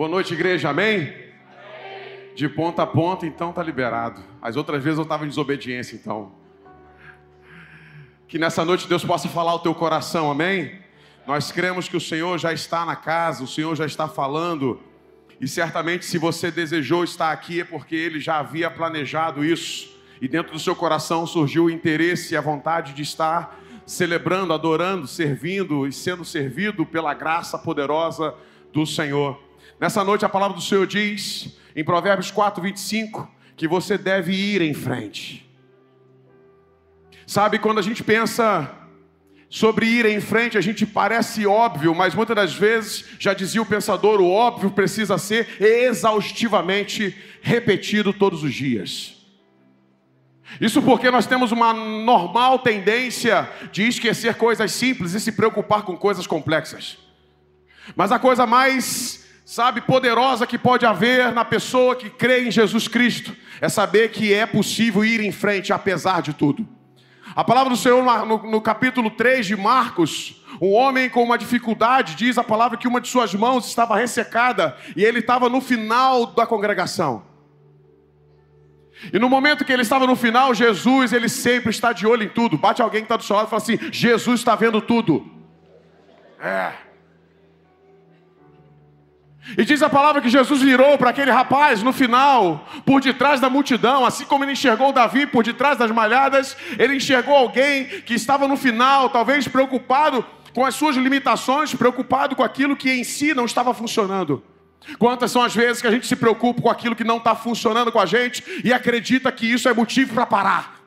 Boa noite, igreja, amém? De ponta a ponta, então tá liberado. As outras vezes eu estava em desobediência, então. Que nessa noite Deus possa falar ao teu coração, amém? Nós cremos que o Senhor já está na casa, o Senhor já está falando, e certamente se você desejou estar aqui é porque Ele já havia planejado isso, e dentro do seu coração surgiu o interesse e a vontade de estar celebrando, adorando, servindo e sendo servido pela graça poderosa do Senhor. Nessa noite a palavra do Senhor diz, em Provérbios 4, 25, que você deve ir em frente. Sabe, quando a gente pensa sobre ir em frente, a gente parece óbvio, mas muitas das vezes, já dizia o pensador, o óbvio precisa ser exaustivamente repetido todos os dias. Isso porque nós temos uma normal tendência de esquecer coisas simples e se preocupar com coisas complexas. Mas a coisa mais, sabe, poderosa que pode haver na pessoa que crê em Jesus Cristo é saber que é possível ir em frente apesar de tudo. A palavra do Senhor no, no capítulo 3 de Marcos, um homem com uma dificuldade, diz a palavra que uma de suas mãos estava ressecada e ele estava no final da congregação. E no momento que ele estava no final, Jesus, ele sempre está de olho em tudo. Bate alguém que está do seu lado e fala assim: Jesus está vendo tudo. É. E diz a palavra que Jesus virou para aquele rapaz no final, por detrás da multidão, assim como ele enxergou Davi por detrás das malhadas, ele enxergou alguém que estava no final, talvez preocupado com as suas limitações, preocupado com aquilo que em si não estava funcionando. Quantas são as vezes que a gente se preocupa com aquilo que não está funcionando com a gente e acredita que isso é motivo para parar?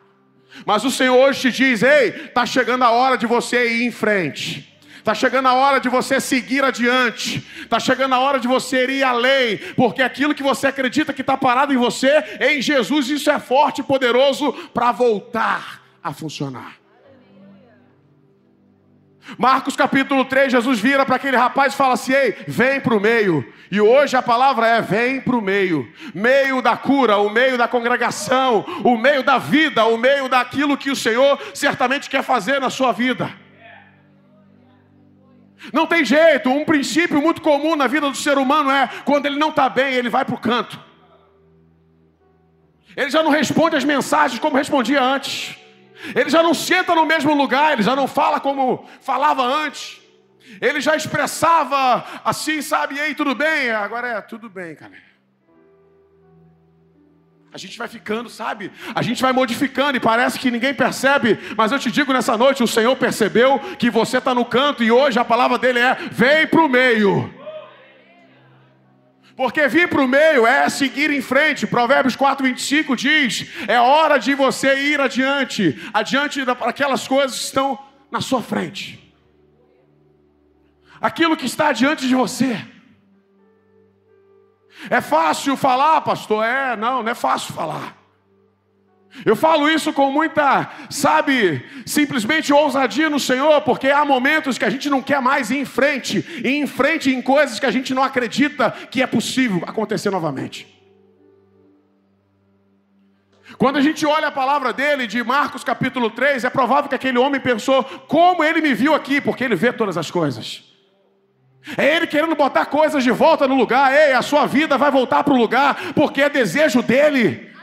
Mas o Senhor hoje te diz: ei, está chegando a hora de você ir em frente. Está chegando a hora de você seguir adiante. Está chegando a hora de você ir além. Porque aquilo que você acredita que está parado em você, em Jesus, isso é forte e poderoso para voltar a funcionar. Marcos capítulo 3, Jesus vira para aquele rapaz e fala assim: Ei, vem para o meio. E hoje a palavra é: vem para o meio. Meio da cura, o meio da congregação, o meio da vida, o meio daquilo que o Senhor certamente quer fazer na sua vida. Não tem jeito, um princípio muito comum na vida do ser humano é: quando ele não está bem, ele vai para o canto. Ele já não responde as mensagens como respondia antes. Ele já não senta no mesmo lugar, ele já não fala como falava antes. Ele já expressava assim, sabe? Ei, tudo bem? Agora é tudo bem, cara. A gente vai ficando, sabe? A gente vai modificando e parece que ninguém percebe, mas eu te digo nessa noite: o Senhor percebeu que você está no canto e hoje a palavra dele é: vem para o meio. Porque vir para o meio é seguir em frente. Provérbios 4, 25 diz: é hora de você ir adiante, adiante daquelas coisas que estão na sua frente. Aquilo que está diante de você. É fácil falar, pastor? É, não, não é fácil falar. Eu falo isso com muita, sabe, simplesmente ousadia no Senhor, porque há momentos que a gente não quer mais ir em frente, ir em frente em coisas que a gente não acredita que é possível acontecer novamente. Quando a gente olha a palavra dele, de Marcos capítulo 3, é provável que aquele homem pensou: como ele me viu aqui, porque ele vê todas as coisas. É ele querendo botar coisas de volta no lugar, ei, a sua vida vai voltar para o lugar, porque é desejo dele.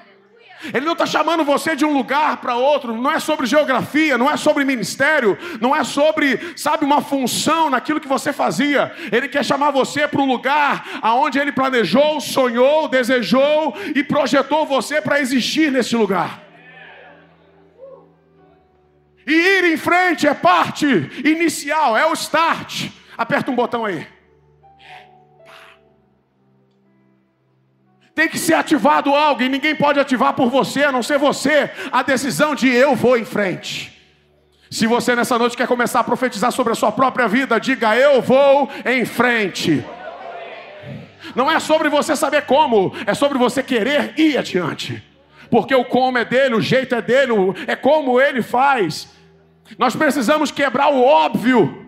Ele não está chamando você de um lugar para outro, não é sobre geografia, não é sobre ministério, não é sobre, sabe, uma função naquilo que você fazia. Ele quer chamar você para um lugar aonde ele planejou, sonhou, desejou e projetou você para existir nesse lugar. E ir em frente é parte inicial, é o start. Aperta um botão aí. Tem que ser ativado algo e ninguém pode ativar por você, a não ser você, a decisão de eu vou em frente. Se você nessa noite quer começar a profetizar sobre a sua própria vida, diga eu vou em frente. Não é sobre você saber como, é sobre você querer ir adiante. Porque o como é dele, o jeito é dele, é como ele faz. Nós precisamos quebrar o óbvio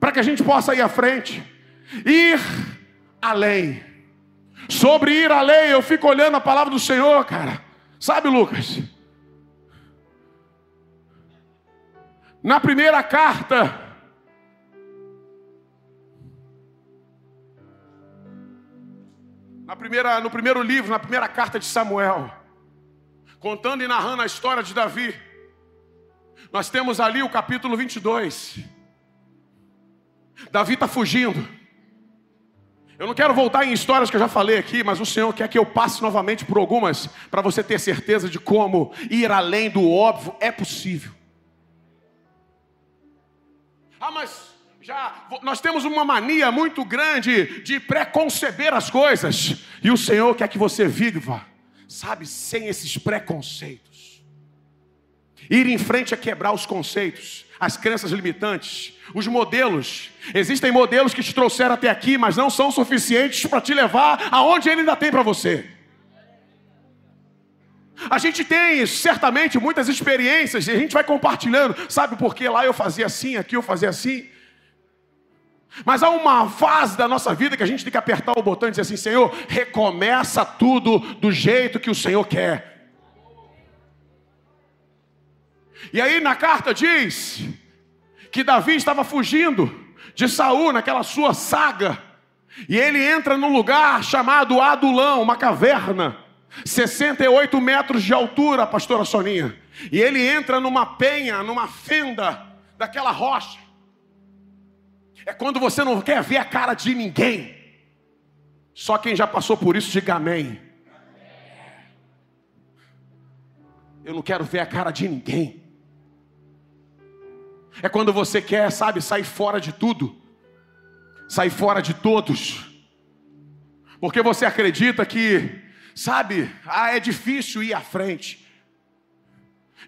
para que a gente possa ir à frente, ir além. Sobre ir além, eu fico olhando a palavra do Senhor, cara. Sabe, Lucas? Na primeira carta, na primeira, no primeiro livro, na primeira carta de Samuel, contando e narrando a história de Davi. Nós temos ali o capítulo 22. Davi está fugindo. Eu não quero voltar em histórias que eu já falei aqui, mas o Senhor quer que eu passe novamente por algumas, para você ter certeza de como ir além do óbvio é possível. Ah, mas já nós temos uma mania muito grande de preconceber as coisas, e o Senhor quer que você viva, sabe, sem esses preconceitos. Ir em frente é quebrar os conceitos, as crenças limitantes, os modelos. Existem modelos que te trouxeram até aqui, mas não são suficientes para te levar aonde ele ainda tem para você. A gente tem certamente muitas experiências e a gente vai compartilhando, sabe por que lá eu fazia assim, aqui eu fazia assim. Mas há uma fase da nossa vida que a gente tem que apertar o botão e dizer assim: Senhor, recomeça tudo do jeito que o Senhor quer. E aí na carta diz que Davi estava fugindo de Saul naquela sua saga, e ele entra num lugar chamado Adulão, uma caverna, 68 metros de altura, pastora Soninha. E ele entra numa penha, numa fenda daquela rocha. É quando você não quer ver a cara de ninguém. Só quem já passou por isso, diga amém. Eu não quero ver a cara de ninguém. É quando você quer, sabe, sair fora de tudo, sair fora de todos, porque você acredita que, sabe, ah, é difícil ir à frente,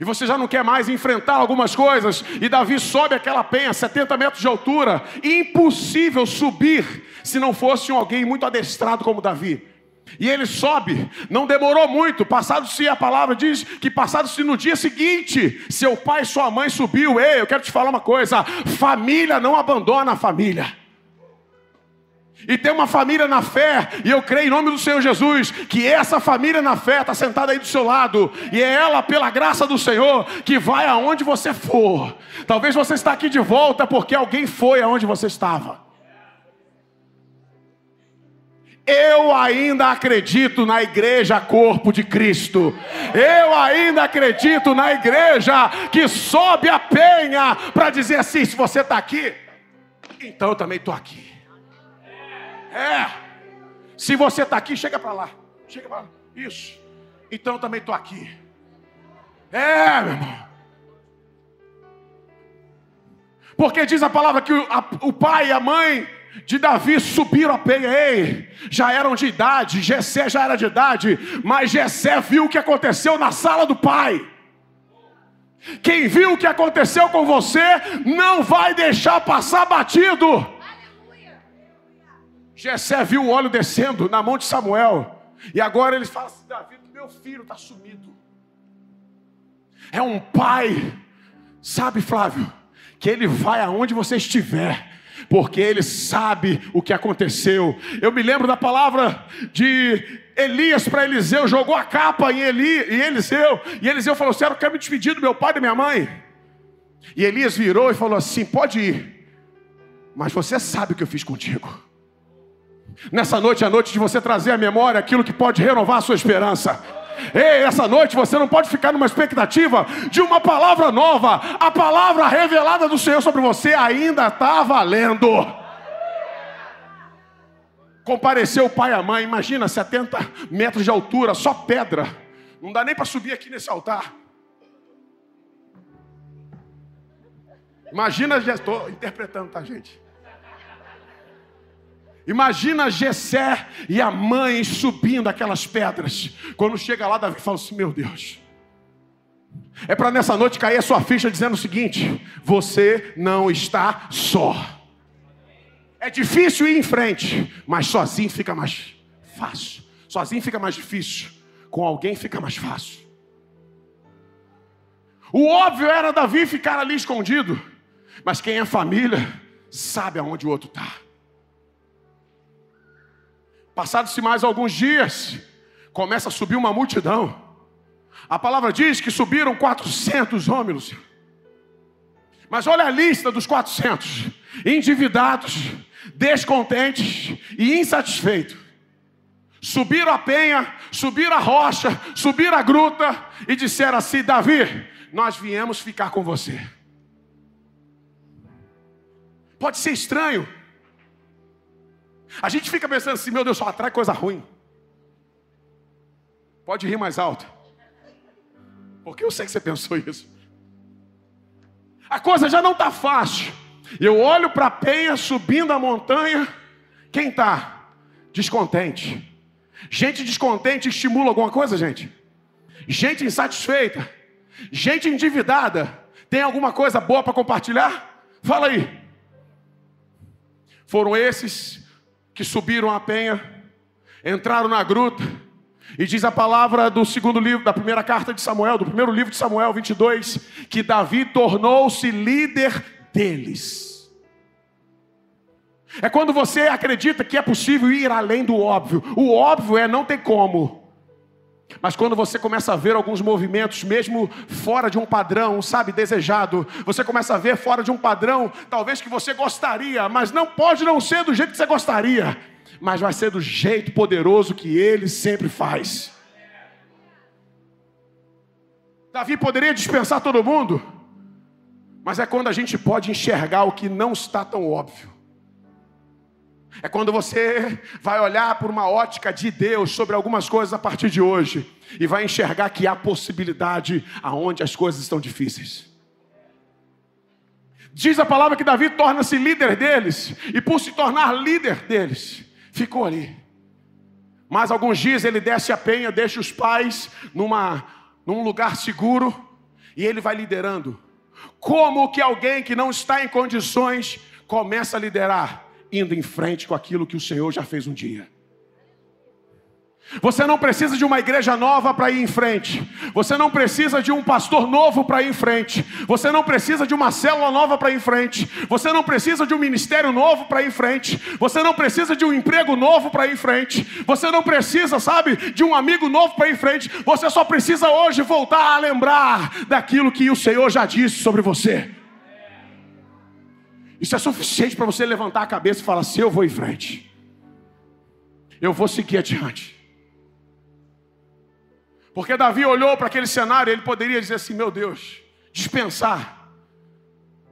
e você já não quer mais enfrentar algumas coisas, e Davi sobe aquela penha, 70 metros de altura, impossível subir se não fosse um alguém muito adestrado como Davi. E ele sobe, não demorou muito, passado-se a palavra diz que passado-se no dia seguinte, seu pai e sua mãe subiu. Ei, eu quero te falar uma coisa: família não abandona a família. E tem uma família na fé, e eu creio em nome do Senhor Jesus, que essa família na fé está sentada aí do seu lado, e é ela, pela graça do Senhor, que vai aonde você for. Talvez você está aqui de volta porque alguém foi aonde você estava. Eu ainda acredito na igreja corpo de Cristo. Eu ainda acredito na igreja que sobe a penha para dizer assim: se você está aqui, então eu também estou aqui. É. Se você está aqui, chega para lá. Chega para lá. Isso. Então eu também estou aqui. É, meu irmão. Porque diz a palavra que o, a, o pai e a mãe de Davi subiram a penha, ei, já eram de idade, Jessé já era de idade, mas Jessé viu o que aconteceu na sala do pai. Quem viu o que aconteceu com você não vai deixar passar batido. Jessé viu o óleo descendo na mão de Samuel, e agora ele fala assim: Davi, meu filho está sumido. É um pai, sabe, Flávio, que ele vai aonde você estiver porque ele sabe o que aconteceu. Eu me lembro da palavra de Elias para Eliseu, jogou a capa em, Eli, em Eliseu, e Eliseu falou assim: Eu quero me despedir do meu pai e da minha mãe. E Elias virou e falou assim: Pode ir, mas você sabe o que eu fiz contigo. Nessa noite é a noite de você trazer à memória aquilo que pode renovar a sua esperança. Ei, essa noite você não pode ficar numa expectativa de uma palavra nova. A palavra revelada do Senhor sobre você ainda está valendo. Compareceu o pai e a mãe, imagina 70 metros de altura, só pedra. Não dá nem para subir aqui nesse altar. Imagina, estou interpretando, tá, gente? Imagina Jessé e a mãe subindo aquelas pedras. Quando chega lá, Davi fala assim: Meu Deus. É para nessa noite cair a sua ficha dizendo o seguinte: Você não está só. É difícil ir em frente, mas sozinho fica mais fácil. Sozinho fica mais difícil. Com alguém fica mais fácil. O óbvio era Davi ficar ali escondido. Mas quem é família sabe aonde o outro está. Passados-se mais alguns dias, começa a subir uma multidão. A palavra diz que subiram 400 homens. Mas olha a lista dos 400: endividados, descontentes e insatisfeitos. subiram a penha, subiram a rocha, subiram a gruta e disseram assim: Davi, nós viemos ficar com você. Pode ser estranho. A gente fica pensando assim: meu Deus, só atrai coisa ruim. Pode rir mais alto. Porque eu sei que você pensou isso. A coisa já não está fácil. Eu olho para a penha subindo a montanha. Quem está? Descontente. Gente descontente estimula alguma coisa, gente? Gente insatisfeita. Gente endividada. Tem alguma coisa boa para compartilhar? Fala aí. Foram esses que subiram a penha, entraram na gruta, e diz a palavra do segundo livro, da primeira carta de Samuel, do primeiro livro de Samuel 22, que Davi tornou-se líder deles. É quando você acredita que é possível ir além do óbvio. O óbvio é não ter como. Mas quando você começa a ver alguns movimentos, mesmo fora de um padrão, sabe, desejado, você começa a ver fora de um padrão, talvez que você gostaria, mas não pode não ser do jeito que você gostaria mas vai ser do jeito poderoso que ele sempre faz. Davi poderia dispensar todo mundo, mas é quando a gente pode enxergar o que não está tão óbvio. É quando você vai olhar por uma ótica de Deus sobre algumas coisas a partir de hoje e vai enxergar que há possibilidade aonde as coisas estão difíceis. Diz a palavra que Davi torna-se líder deles, e por se tornar líder deles, ficou ali. Mas alguns dias ele desce a penha, deixa os pais numa, num lugar seguro e ele vai liderando. Como que alguém que não está em condições começa a liderar? Indo em frente com aquilo que o Senhor já fez um dia. Você não precisa de uma igreja nova para ir em frente. Você não precisa de um pastor novo para ir em frente. Você não precisa de uma célula nova para ir em frente. Você não precisa de um ministério novo para ir em frente. Você não precisa de um emprego novo para ir em frente. Você não precisa, sabe, de um amigo novo para ir em frente. Você só precisa hoje voltar a lembrar daquilo que o Senhor já disse sobre você. Isso é suficiente para você levantar a cabeça e falar: se eu vou em frente, eu vou seguir adiante. Porque Davi olhou para aquele cenário, ele poderia dizer assim: meu Deus, dispensar.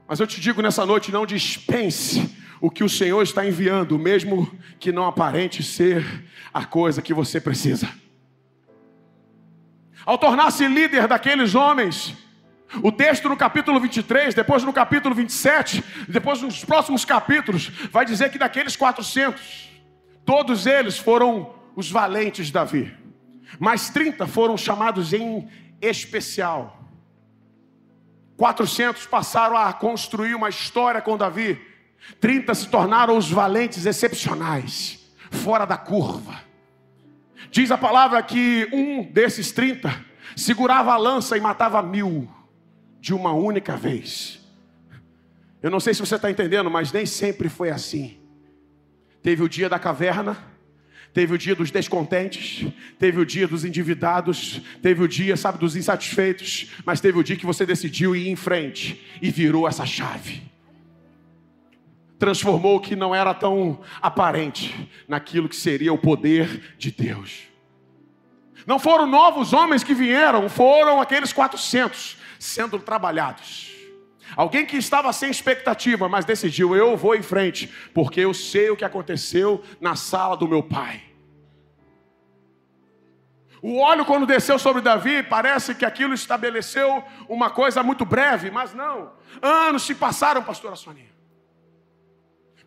Mas eu te digo nessa noite: não dispense o que o Senhor está enviando, mesmo que não aparente ser a coisa que você precisa. Ao tornar-se líder daqueles homens, o texto no capítulo 23, depois no capítulo 27, depois nos próximos capítulos, vai dizer que daqueles 400, todos eles foram os valentes de Davi. Mas 30 foram chamados em especial. 400 passaram a construir uma história com Davi. 30 se tornaram os valentes excepcionais, fora da curva. Diz a palavra que um desses 30 segurava a lança e matava mil de uma única vez. Eu não sei se você está entendendo, mas nem sempre foi assim. Teve o dia da caverna, Teve o dia dos descontentes, teve o dia dos endividados, teve o dia, sabe, dos insatisfeitos, mas teve o dia que você decidiu ir em frente e virou essa chave. Transformou o que não era tão aparente naquilo que seria o poder de Deus. Não foram novos homens que vieram, foram aqueles 400 sendo trabalhados. Alguém que estava sem expectativa, mas decidiu: eu vou em frente, porque eu sei o que aconteceu na sala do meu pai. O óleo, quando desceu sobre Davi, parece que aquilo estabeleceu uma coisa muito breve, mas não. Anos se passaram, pastora Soninha.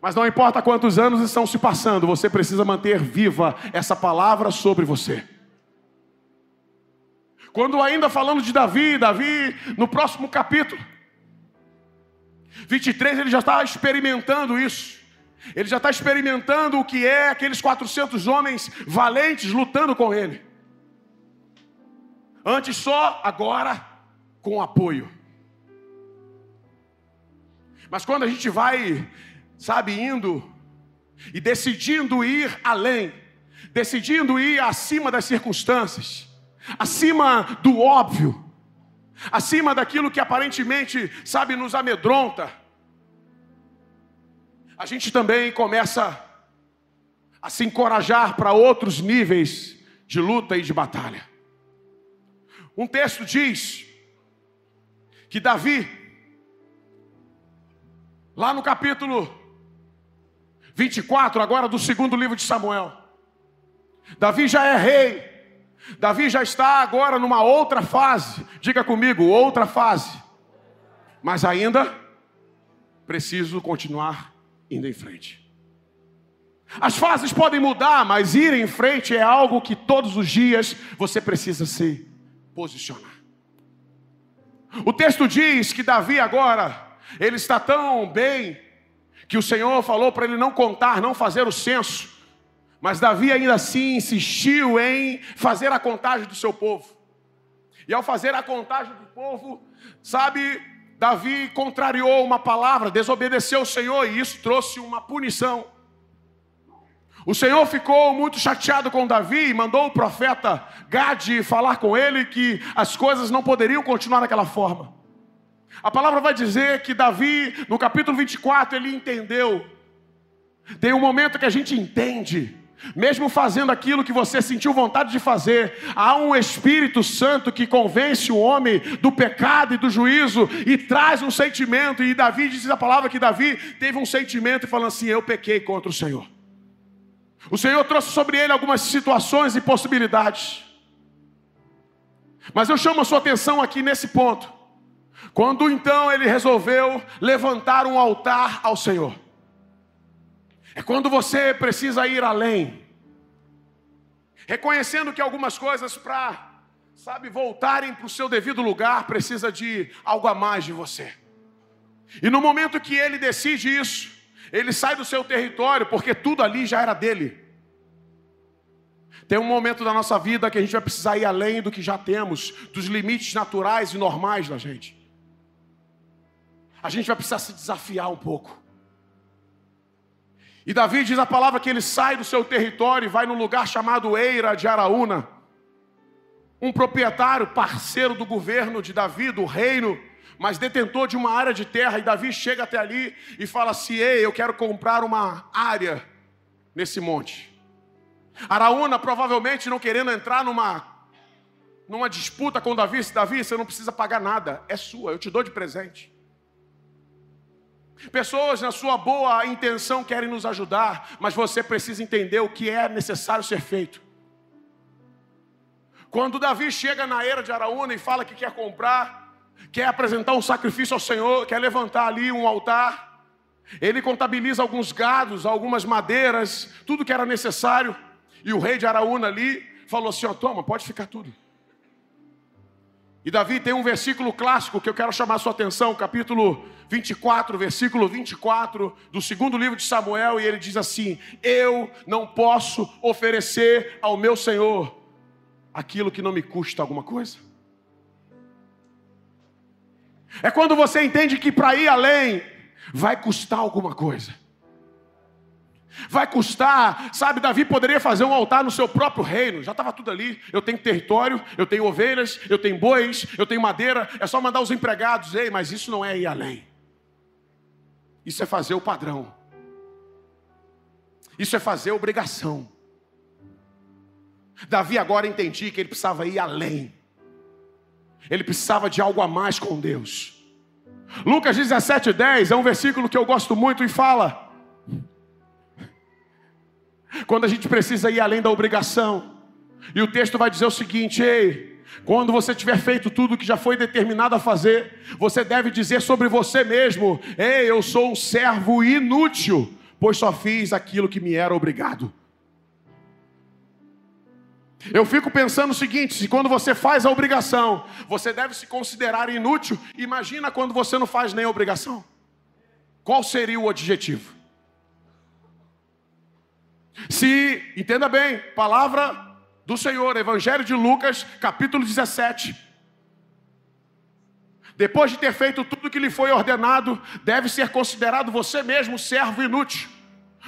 Mas não importa quantos anos estão se passando, você precisa manter viva essa palavra sobre você. Quando ainda falando de Davi, Davi, no próximo capítulo, 23, ele já está experimentando isso. Ele já está experimentando o que é aqueles 400 homens valentes lutando com ele. Antes só, agora com apoio. Mas quando a gente vai, sabe, indo e decidindo ir além, decidindo ir acima das circunstâncias, acima do óbvio, acima daquilo que aparentemente, sabe, nos amedronta, a gente também começa a se encorajar para outros níveis de luta e de batalha. Um texto diz que Davi, lá no capítulo 24, agora do segundo livro de Samuel, Davi já é rei, Davi já está agora numa outra fase, diga comigo, outra fase, mas ainda preciso continuar indo em frente. As fases podem mudar, mas ir em frente é algo que todos os dias você precisa se posicionar. O texto diz que Davi agora, ele está tão bem, que o Senhor falou para ele não contar, não fazer o censo. Mas Davi ainda assim insistiu em fazer a contagem do seu povo. E ao fazer a contagem do povo, sabe, Davi contrariou uma palavra, desobedeceu o Senhor e isso trouxe uma punição. O Senhor ficou muito chateado com Davi e mandou o profeta Gade falar com ele que as coisas não poderiam continuar daquela forma. A palavra vai dizer que Davi, no capítulo 24, ele entendeu. Tem um momento que a gente entende, mesmo fazendo aquilo que você sentiu vontade de fazer, há um Espírito Santo que convence o homem do pecado e do juízo e traz um sentimento. E Davi diz a palavra que Davi teve um sentimento falando assim: Eu pequei contra o Senhor. O Senhor trouxe sobre ele algumas situações e possibilidades. Mas eu chamo a sua atenção aqui nesse ponto. Quando então ele resolveu levantar um altar ao Senhor. É quando você precisa ir além. Reconhecendo que algumas coisas para, sabe, voltarem para o seu devido lugar, precisa de algo a mais de você. E no momento que ele decide isso, ele sai do seu território, porque tudo ali já era dele. Tem um momento da nossa vida que a gente vai precisar ir além do que já temos, dos limites naturais e normais da gente. A gente vai precisar se desafiar um pouco. E Davi diz a palavra que ele sai do seu território e vai no lugar chamado Eira de Araúna. Um proprietário, parceiro do governo de Davi, do reino, mas detentor de uma área de terra. E Davi chega até ali e fala assim: Ei, eu quero comprar uma área nesse monte. Araúna provavelmente não querendo entrar numa numa disputa com Davi, se Davi, você não precisa pagar nada, é sua, eu te dou de presente. Pessoas na sua boa intenção querem nos ajudar, mas você precisa entender o que é necessário ser feito. Quando Davi chega na era de Araúna e fala que quer comprar, quer apresentar um sacrifício ao Senhor, quer levantar ali um altar, ele contabiliza alguns gados, algumas madeiras, tudo que era necessário. E o rei de Araúna ali falou assim: ó, toma, pode ficar tudo. E Davi tem um versículo clássico que eu quero chamar sua atenção, capítulo 24, versículo 24 do segundo livro de Samuel, e ele diz assim: Eu não posso oferecer ao meu Senhor aquilo que não me custa alguma coisa. É quando você entende que para ir além vai custar alguma coisa. Vai custar, sabe? Davi poderia fazer um altar no seu próprio reino, já estava tudo ali. Eu tenho território, eu tenho ovelhas, eu tenho bois, eu tenho madeira, é só mandar os empregados, ei, mas isso não é ir além. Isso é fazer o padrão, isso é fazer obrigação. Davi agora entendi que ele precisava ir além, ele precisava de algo a mais com Deus. Lucas 17,10 é um versículo que eu gosto muito e fala quando a gente precisa ir além da obrigação. E o texto vai dizer o seguinte: ei, quando você tiver feito tudo que já foi determinado a fazer, você deve dizer sobre você mesmo: ei, eu sou um servo inútil, pois só fiz aquilo que me era obrigado. Eu fico pensando o seguinte: se quando você faz a obrigação, você deve se considerar inútil, imagina quando você não faz nem a obrigação. Qual seria o objetivo? Se, entenda bem, palavra do Senhor, Evangelho de Lucas, capítulo 17. Depois de ter feito tudo que lhe foi ordenado, deve ser considerado você mesmo servo inútil,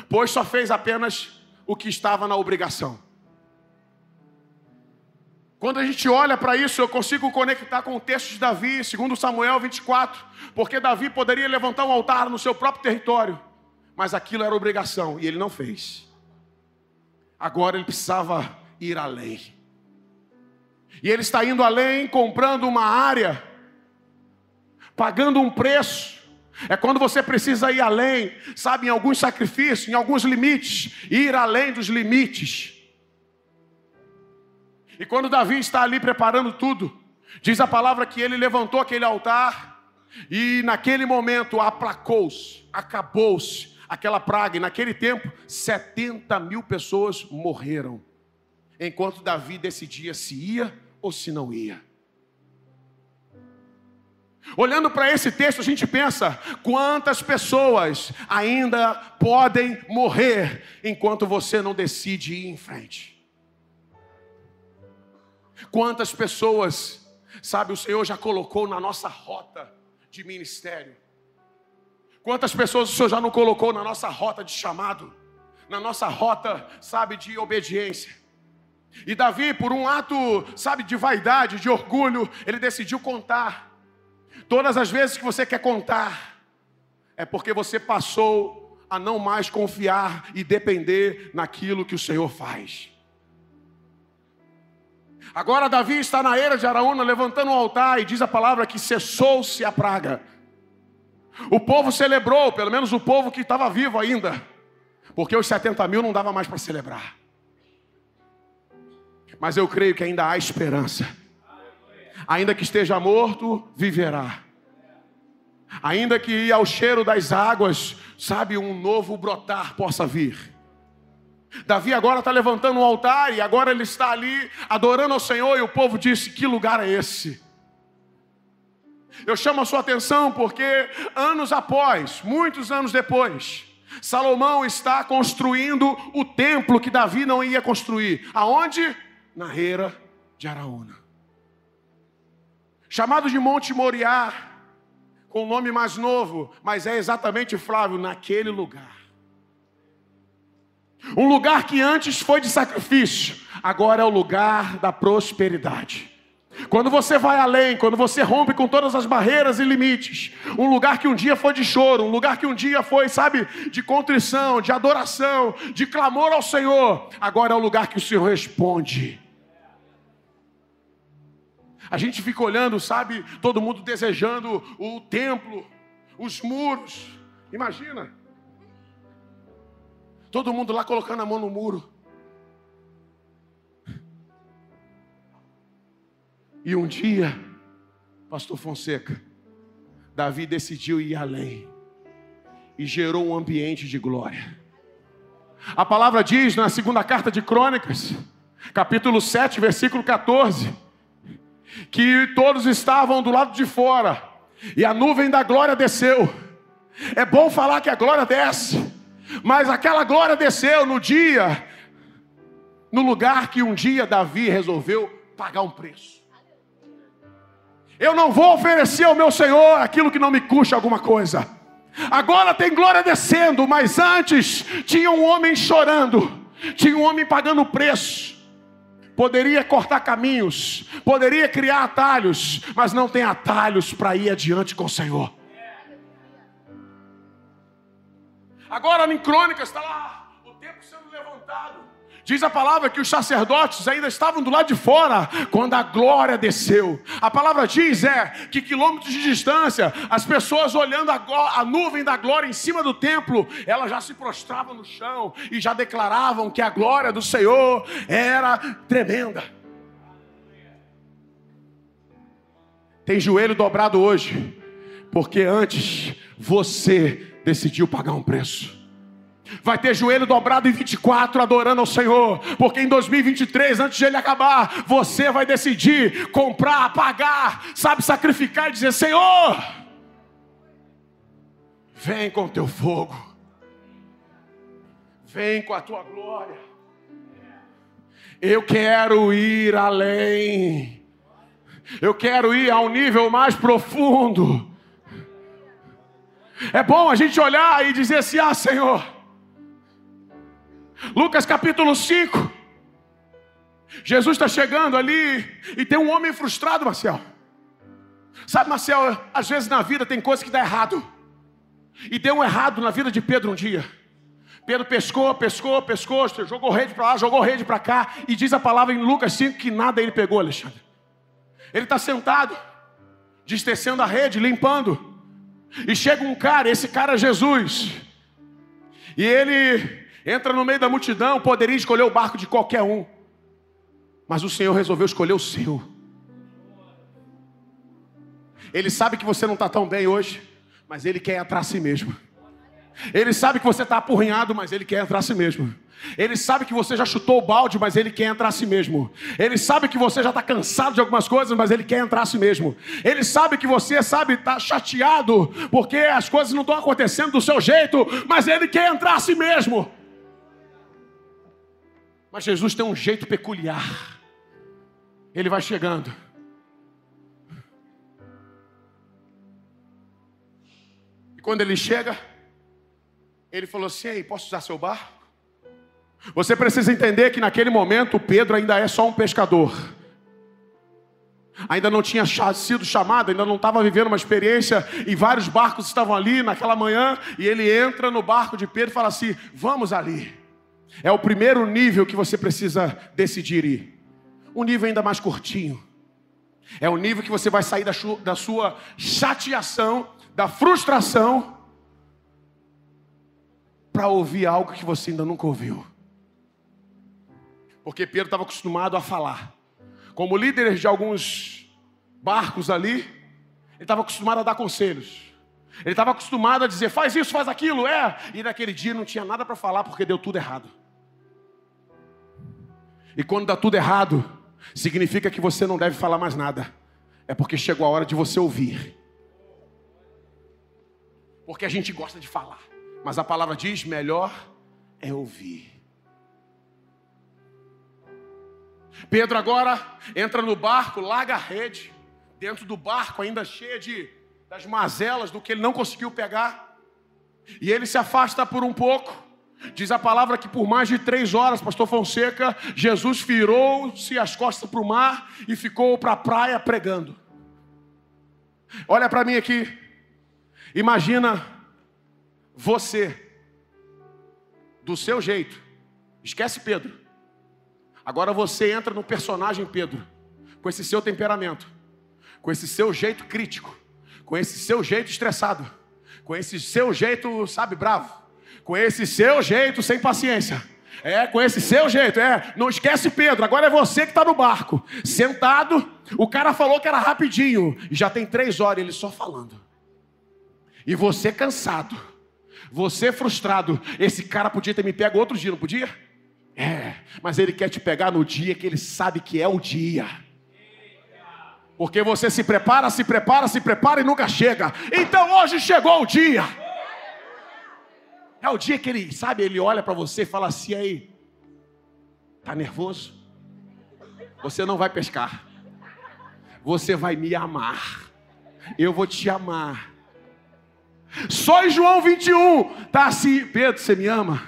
pois só fez apenas o que estava na obrigação. Quando a gente olha para isso, eu consigo conectar com o texto de Davi, segundo Samuel 24, porque Davi poderia levantar um altar no seu próprio território, mas aquilo era obrigação e ele não fez. Agora ele precisava ir além. E ele está indo além, comprando uma área, pagando um preço. É quando você precisa ir além, sabe, em alguns sacrifícios, em alguns limites, ir além dos limites. E quando Davi está ali preparando tudo, diz a palavra que ele levantou aquele altar e naquele momento aplacou-se, acabou-se aquela praga. E naquele tempo, 70 mil pessoas morreram, enquanto Davi decidia se ia ou se não ia. Olhando para esse texto, a gente pensa: quantas pessoas ainda podem morrer enquanto você não decide ir em frente? Quantas pessoas, sabe, o Senhor já colocou na nossa rota de ministério? Quantas pessoas o Senhor já não colocou na nossa rota de chamado? Na nossa rota, sabe, de obediência? E Davi, por um ato, sabe, de vaidade, de orgulho, ele decidiu contar. Todas as vezes que você quer contar, é porque você passou a não mais confiar e depender naquilo que o Senhor faz. Agora Davi está na era de Araúna levantando um altar e diz a palavra que cessou-se a praga. O povo celebrou, pelo menos o povo que estava vivo ainda, porque os 70 mil não dava mais para celebrar. Mas eu creio que ainda há esperança. Ainda que esteja morto, viverá. Ainda que ao cheiro das águas, sabe, um novo brotar possa vir. Davi agora está levantando um altar e agora ele está ali adorando ao Senhor e o povo disse: Que lugar é esse? Eu chamo a sua atenção porque anos após, muitos anos depois, Salomão está construindo o templo que Davi não ia construir. Aonde? Na Reira de Araúna. Chamado de Monte Moriá, com o nome mais novo, mas é exatamente Flávio, naquele lugar. Um lugar que antes foi de sacrifício, agora é o lugar da prosperidade. Quando você vai além, quando você rompe com todas as barreiras e limites, um lugar que um dia foi de choro, um lugar que um dia foi, sabe, de contrição, de adoração, de clamor ao Senhor, agora é o lugar que o Senhor responde. A gente fica olhando, sabe, todo mundo desejando o templo, os muros. Imagina, Todo mundo lá colocando a mão no muro. E um dia, Pastor Fonseca, Davi decidiu ir além e gerou um ambiente de glória. A palavra diz na segunda carta de Crônicas, capítulo 7, versículo 14, que todos estavam do lado de fora e a nuvem da glória desceu. É bom falar que a glória desce, mas aquela glória desceu no dia, no lugar que um dia Davi resolveu pagar um preço. Eu não vou oferecer ao meu Senhor aquilo que não me custa alguma coisa. Agora tem glória descendo, mas antes tinha um homem chorando, tinha um homem pagando preço. Poderia cortar caminhos, poderia criar atalhos, mas não tem atalhos para ir adiante com o Senhor. Agora em Crônicas está lá Diz a palavra que os sacerdotes ainda estavam do lado de fora quando a glória desceu. A palavra diz é que quilômetros de distância, as pessoas olhando a, a nuvem da glória em cima do templo, elas já se prostravam no chão e já declaravam que a glória do Senhor era tremenda. Tem joelho dobrado hoje, porque antes você decidiu pagar um preço. Vai ter joelho dobrado em 24 adorando ao Senhor, porque em 2023, antes de ele acabar, você vai decidir comprar, pagar, sabe, sacrificar e dizer: Senhor, vem com o teu fogo, vem com a tua glória. Eu quero ir além, eu quero ir a um nível mais profundo. É bom a gente olhar e dizer assim: Ah, Senhor. Lucas capítulo 5. Jesus está chegando ali e tem um homem frustrado, Marcel. Sabe, Marcel, às vezes na vida tem coisas que dá errado. E deu um errado na vida de Pedro um dia. Pedro pescou, pescou, pescou, jogou rede para lá, jogou rede para cá, e diz a palavra em Lucas 5 que nada ele pegou, Alexandre. Ele está sentado, destecendo a rede, limpando, e chega um cara, esse cara é Jesus, e ele entra no meio da multidão, poderia escolher o barco de qualquer um, mas o Senhor resolveu escolher o seu. Ele sabe que você não está tão bem hoje, mas ele quer entrar a si mesmo. Ele sabe que você está apurrinhado, mas ele quer entrar a si mesmo. Ele sabe que você já chutou o balde, mas ele quer entrar a si mesmo. Ele sabe que você já está cansado de algumas coisas, mas ele quer entrar a si mesmo. Ele sabe que você, sabe, está chateado porque as coisas não estão acontecendo do seu jeito, mas ele quer entrar a si mesmo. Mas Jesus tem um jeito peculiar. Ele vai chegando. E quando ele chega, ele falou assim: Ei, posso usar seu barco? Você precisa entender que naquele momento Pedro ainda é só um pescador. Ainda não tinha sido chamado, ainda não estava vivendo uma experiência, e vários barcos estavam ali naquela manhã, e ele entra no barco de Pedro e fala assim: Vamos ali. É o primeiro nível que você precisa decidir ir. Um nível ainda mais curtinho. É o nível que você vai sair da sua chateação, da frustração, para ouvir algo que você ainda nunca ouviu. Porque Pedro estava acostumado a falar. Como líder de alguns barcos ali, ele estava acostumado a dar conselhos. Ele estava acostumado a dizer, faz isso, faz aquilo, é. E naquele dia não tinha nada para falar porque deu tudo errado. E quando dá tudo errado, significa que você não deve falar mais nada. É porque chegou a hora de você ouvir. Porque a gente gosta de falar. Mas a palavra diz: melhor é ouvir. Pedro agora entra no barco, larga a rede, dentro do barco ainda cheia de das mazelas do que ele não conseguiu pegar. E ele se afasta por um pouco. Diz a palavra que por mais de três horas, pastor Fonseca, Jesus virou-se as costas para o mar e ficou para a praia pregando. Olha para mim aqui. Imagina você, do seu jeito, esquece Pedro. Agora você entra no personagem Pedro, com esse seu temperamento, com esse seu jeito crítico, com esse seu jeito estressado, com esse seu jeito, sabe, bravo, com esse seu jeito sem paciência. É, com esse seu jeito, é. Não esquece Pedro, agora é você que está no barco, sentado. O cara falou que era rapidinho, já tem três horas ele só falando. E você cansado você frustrado, esse cara podia ter me pego outro dia, não podia? É, mas ele quer te pegar no dia que ele sabe que é o dia. Porque você se prepara, se prepara, se prepara e nunca chega. Então hoje chegou o dia. É o dia que ele, sabe, ele olha para você e fala assim aí, tá nervoso? Você não vai pescar. Você vai me amar. Eu vou te amar. Só em João 21 está assim: Pedro, você me ama?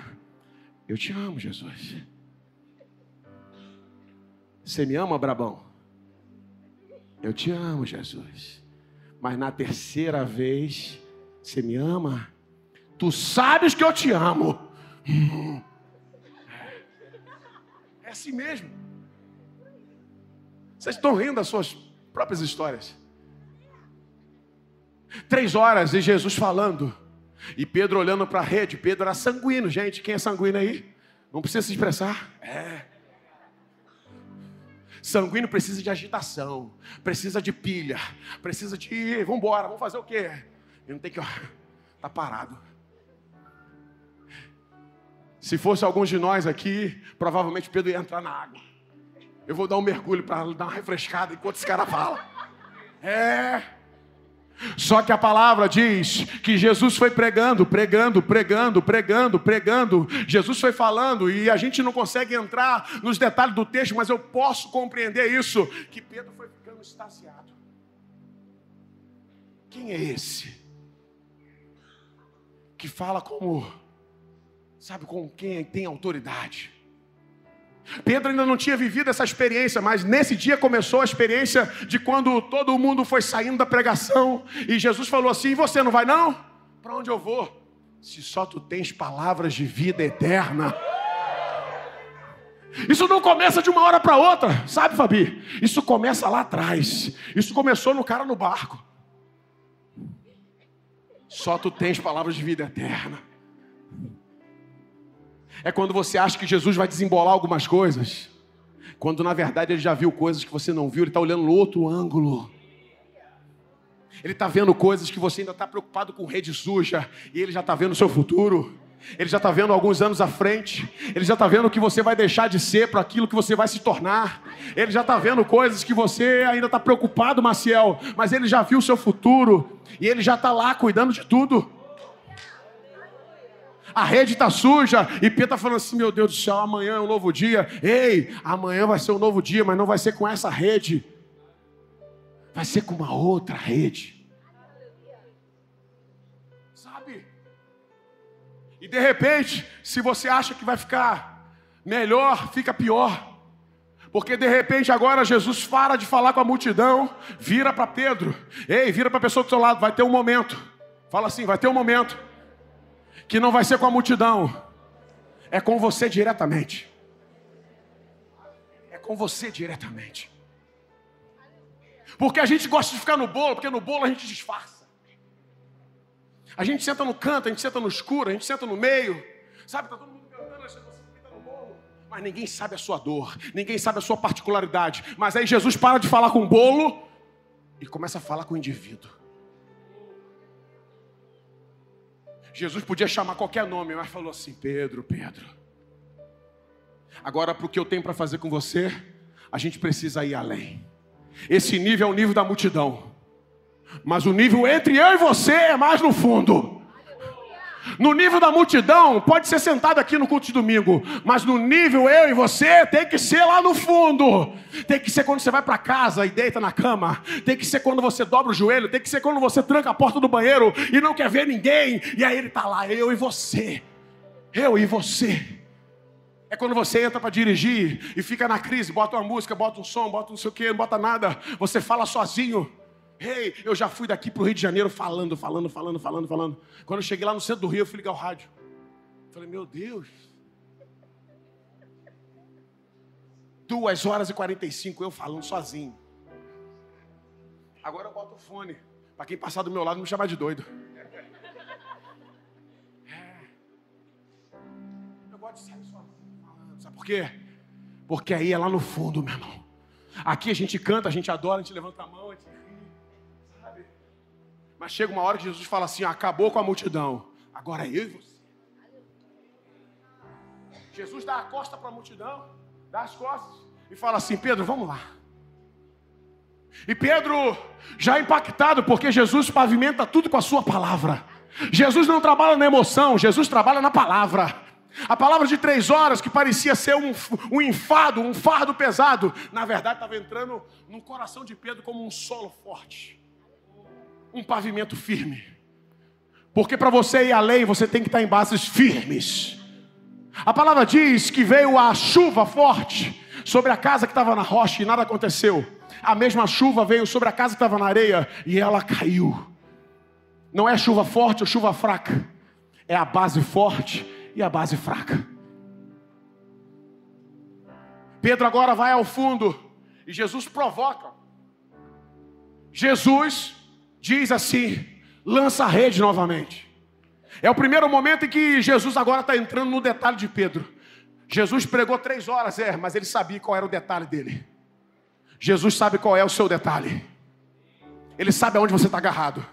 Eu te amo, Jesus. Você me ama, Brabão? Eu te amo, Jesus. Mas na terceira vez, você me ama? Tu sabes que eu te amo. É assim mesmo. Vocês estão rindo das suas próprias histórias. Três horas e Jesus falando. E Pedro olhando para a rede. Pedro era sanguíneo, gente. Quem é sanguíneo aí? Não precisa se expressar. É. Sanguíneo precisa de agitação, precisa de pilha, precisa de. Vamos embora, vamos fazer o quê? Ele não tem que. Tá parado. Se fosse alguns de nós aqui, provavelmente Pedro ia entrar na água. Eu vou dar um mergulho para dar uma refrescada enquanto esse cara fala. É. Só que a palavra diz que Jesus foi pregando, pregando, pregando, pregando, pregando. Jesus foi falando e a gente não consegue entrar nos detalhes do texto, mas eu posso compreender isso: que Pedro foi ficando extasiado. Quem é esse? Que fala como, sabe, com quem tem autoridade. Pedro ainda não tinha vivido essa experiência, mas nesse dia começou a experiência de quando todo mundo foi saindo da pregação e Jesus falou assim: Você não vai não? Para onde eu vou? Se só tu tens palavras de vida eterna. Isso não começa de uma hora para outra, sabe, Fabi? Isso começa lá atrás. Isso começou no cara no barco. Só tu tens palavras de vida eterna. É quando você acha que Jesus vai desembolar algumas coisas, quando na verdade ele já viu coisas que você não viu, ele está olhando no outro ângulo. Ele está vendo coisas que você ainda está preocupado com rede suja, e ele já está vendo o seu futuro. Ele já está vendo alguns anos à frente. Ele já está vendo o que você vai deixar de ser para aquilo que você vai se tornar. Ele já está vendo coisas que você ainda está preocupado, Maciel. Mas ele já viu o seu futuro. E ele já está lá cuidando de tudo. A rede está suja. E Pedro está falando assim: Meu Deus do céu, amanhã é um novo dia. Ei, amanhã vai ser um novo dia, mas não vai ser com essa rede. Vai ser com uma outra rede. E de repente, se você acha que vai ficar melhor, fica pior. Porque de repente agora Jesus para de falar com a multidão, vira para Pedro. Ei, vira para a pessoa do seu lado, vai ter um momento. Fala assim, vai ter um momento que não vai ser com a multidão. É com você diretamente. É com você diretamente. Porque a gente gosta de ficar no bolo, porque no bolo a gente disfarça. A gente senta no canto, a gente senta no escuro, a gente senta no meio. Sabe, tá todo mundo cantando, você fica no bolo. Mas ninguém sabe a sua dor, ninguém sabe a sua particularidade. Mas aí Jesus para de falar com o bolo e começa a falar com o indivíduo. Jesus podia chamar qualquer nome, mas falou assim: Pedro, Pedro. Agora, para o que eu tenho para fazer com você, a gente precisa ir além. Esse nível é o nível da multidão. Mas o nível entre eu e você é mais no fundo. No nível da multidão, pode ser sentado aqui no culto de domingo, mas no nível eu e você tem que ser lá no fundo. Tem que ser quando você vai para casa e deita na cama. Tem que ser quando você dobra o joelho. Tem que ser quando você tranca a porta do banheiro e não quer ver ninguém. E aí ele está lá, eu e você. Eu e você. É quando você entra para dirigir e fica na crise, bota uma música, bota um som, bota não sei o que, não bota nada. Você fala sozinho. Ei, eu já fui daqui para o Rio de Janeiro falando, falando, falando, falando, falando. Quando eu cheguei lá no centro do Rio, eu fui ligar o rádio. Falei, meu Deus. Duas horas e 45 eu falando sozinho. Agora eu boto o fone. Para quem passar do meu lado, me chamar de doido. É. Eu gosto de sair sozinho falando. Sabe por quê? Porque aí é lá no fundo, meu irmão. Aqui a gente canta, a gente adora, a gente levanta a mão, mas chega uma hora que Jesus fala assim: acabou com a multidão, agora é eu e você. Jesus dá a costa para a multidão, dá as costas e fala assim: Pedro, vamos lá. E Pedro, já impactado, porque Jesus pavimenta tudo com a sua palavra. Jesus não trabalha na emoção, Jesus trabalha na palavra. A palavra de três horas, que parecia ser um, um enfado, um fardo pesado, na verdade estava entrando no coração de Pedro como um solo forte um pavimento firme. Porque para você ir além, você tem que estar em bases firmes. A palavra diz que veio a chuva forte sobre a casa que estava na rocha e nada aconteceu. A mesma chuva veio sobre a casa que estava na areia e ela caiu. Não é chuva forte ou chuva fraca, é a base forte e a base fraca. Pedro agora vai ao fundo e Jesus provoca. Jesus diz assim: lança a rede novamente. É o primeiro momento em que Jesus agora está entrando no detalhe de Pedro. Jesus pregou três horas, é, mas ele sabia qual era o detalhe dele. Jesus sabe qual é o seu detalhe. Ele sabe aonde você está agarrado.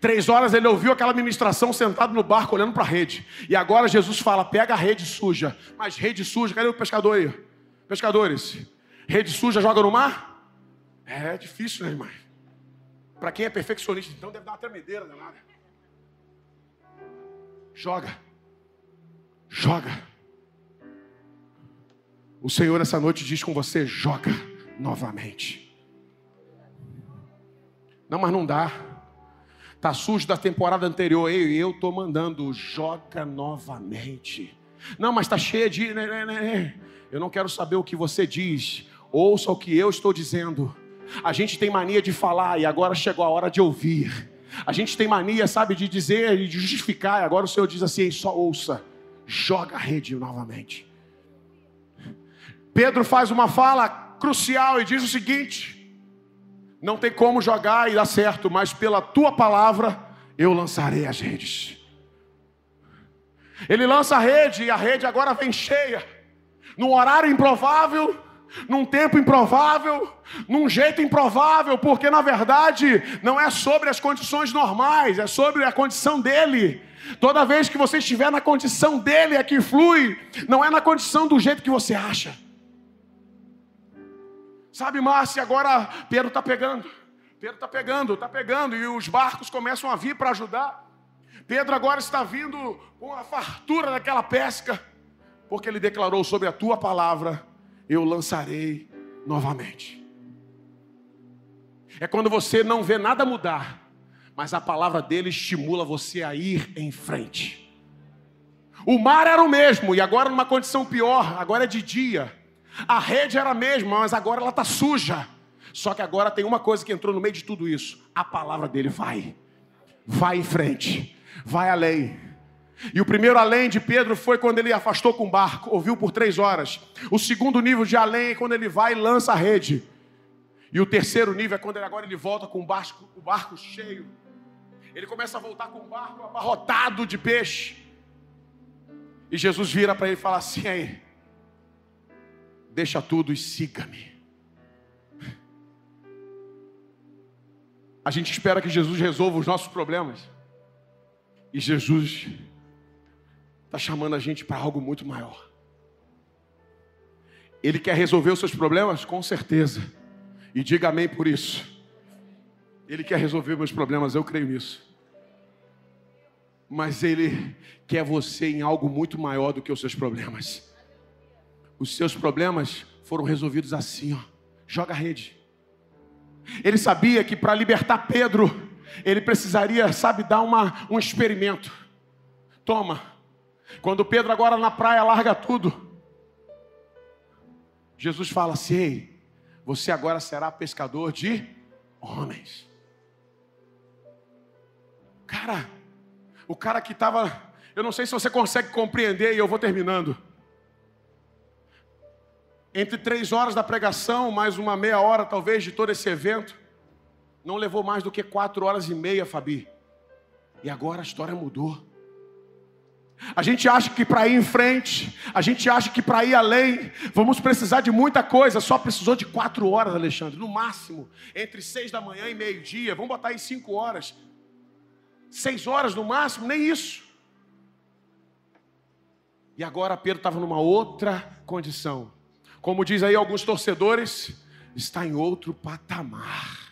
Três horas ele ouviu aquela ministração sentado no barco olhando para a rede. E agora Jesus fala: pega a rede suja. Mas rede suja, cadê o pescador aí? Pescadores, rede suja joga no mar? É difícil, né, irmão? Para quem é perfeccionista, então deve dar uma tremedeira danada. Joga. Joga. O Senhor essa noite diz com você: joga novamente. Não, mas não dá. Tá sujo da temporada anterior. Eu eu tô mandando, joga novamente. Não, mas tá cheio de. Né, né, né. Eu não quero saber o que você diz. Ouça o que eu estou dizendo. A gente tem mania de falar e agora chegou a hora de ouvir. A gente tem mania, sabe, de dizer e de justificar. Agora o Senhor diz assim: só ouça, joga a rede novamente. Pedro faz uma fala crucial e diz o seguinte: não tem como jogar e dar certo, mas pela tua palavra eu lançarei as redes. Ele lança a rede e a rede agora vem cheia, num horário improvável, num tempo improvável, num jeito improvável, porque na verdade não é sobre as condições normais, é sobre a condição dele. Toda vez que você estiver na condição dele é que flui, não é na condição do jeito que você acha. Sabe, Márcia, agora Pedro está pegando. Pedro está pegando, está pegando, e os barcos começam a vir para ajudar. Pedro agora está vindo com a fartura daquela pesca, porque ele declarou sobre a tua palavra: eu lançarei novamente. É quando você não vê nada mudar, mas a palavra dele estimula você a ir em frente. O mar era o mesmo, e agora numa condição pior, agora é de dia. A rede era a mesma, mas agora ela está suja. Só que agora tem uma coisa que entrou no meio de tudo isso: a palavra dele vai, vai em frente, vai além. E o primeiro além de Pedro foi quando ele afastou com o barco, ouviu por três horas. O segundo nível de além é quando ele vai e lança a rede. E o terceiro nível é quando ele, agora ele volta com o barco, o barco cheio. Ele começa a voltar com o barco abarrotado de peixe. E Jesus vira para ele e fala assim: aí, deixa tudo e siga-me. A gente espera que Jesus resolva os nossos problemas. E Jesus está chamando a gente para algo muito maior. Ele quer resolver os seus problemas? Com certeza. E diga amém por isso. Ele quer resolver meus problemas, eu creio nisso. Mas Ele quer você em algo muito maior do que os seus problemas. Os seus problemas foram resolvidos assim, ó. Joga a rede. Ele sabia que para libertar Pedro, ele precisaria, sabe, dar uma, um experimento. Toma. Quando Pedro agora na praia larga tudo, Jesus fala assim: Ei, você agora será pescador de homens. Cara, o cara que estava, eu não sei se você consegue compreender, e eu vou terminando entre três horas da pregação, mais uma meia hora talvez de todo esse evento, não levou mais do que quatro horas e meia, Fabi. E agora a história mudou. A gente acha que para ir em frente, a gente acha que para ir além, vamos precisar de muita coisa. Só precisou de quatro horas, Alexandre, no máximo, entre seis da manhã e meio-dia. Vamos botar em cinco horas, seis horas no máximo, nem isso. E agora Pedro estava numa outra condição. Como diz aí alguns torcedores, está em outro patamar.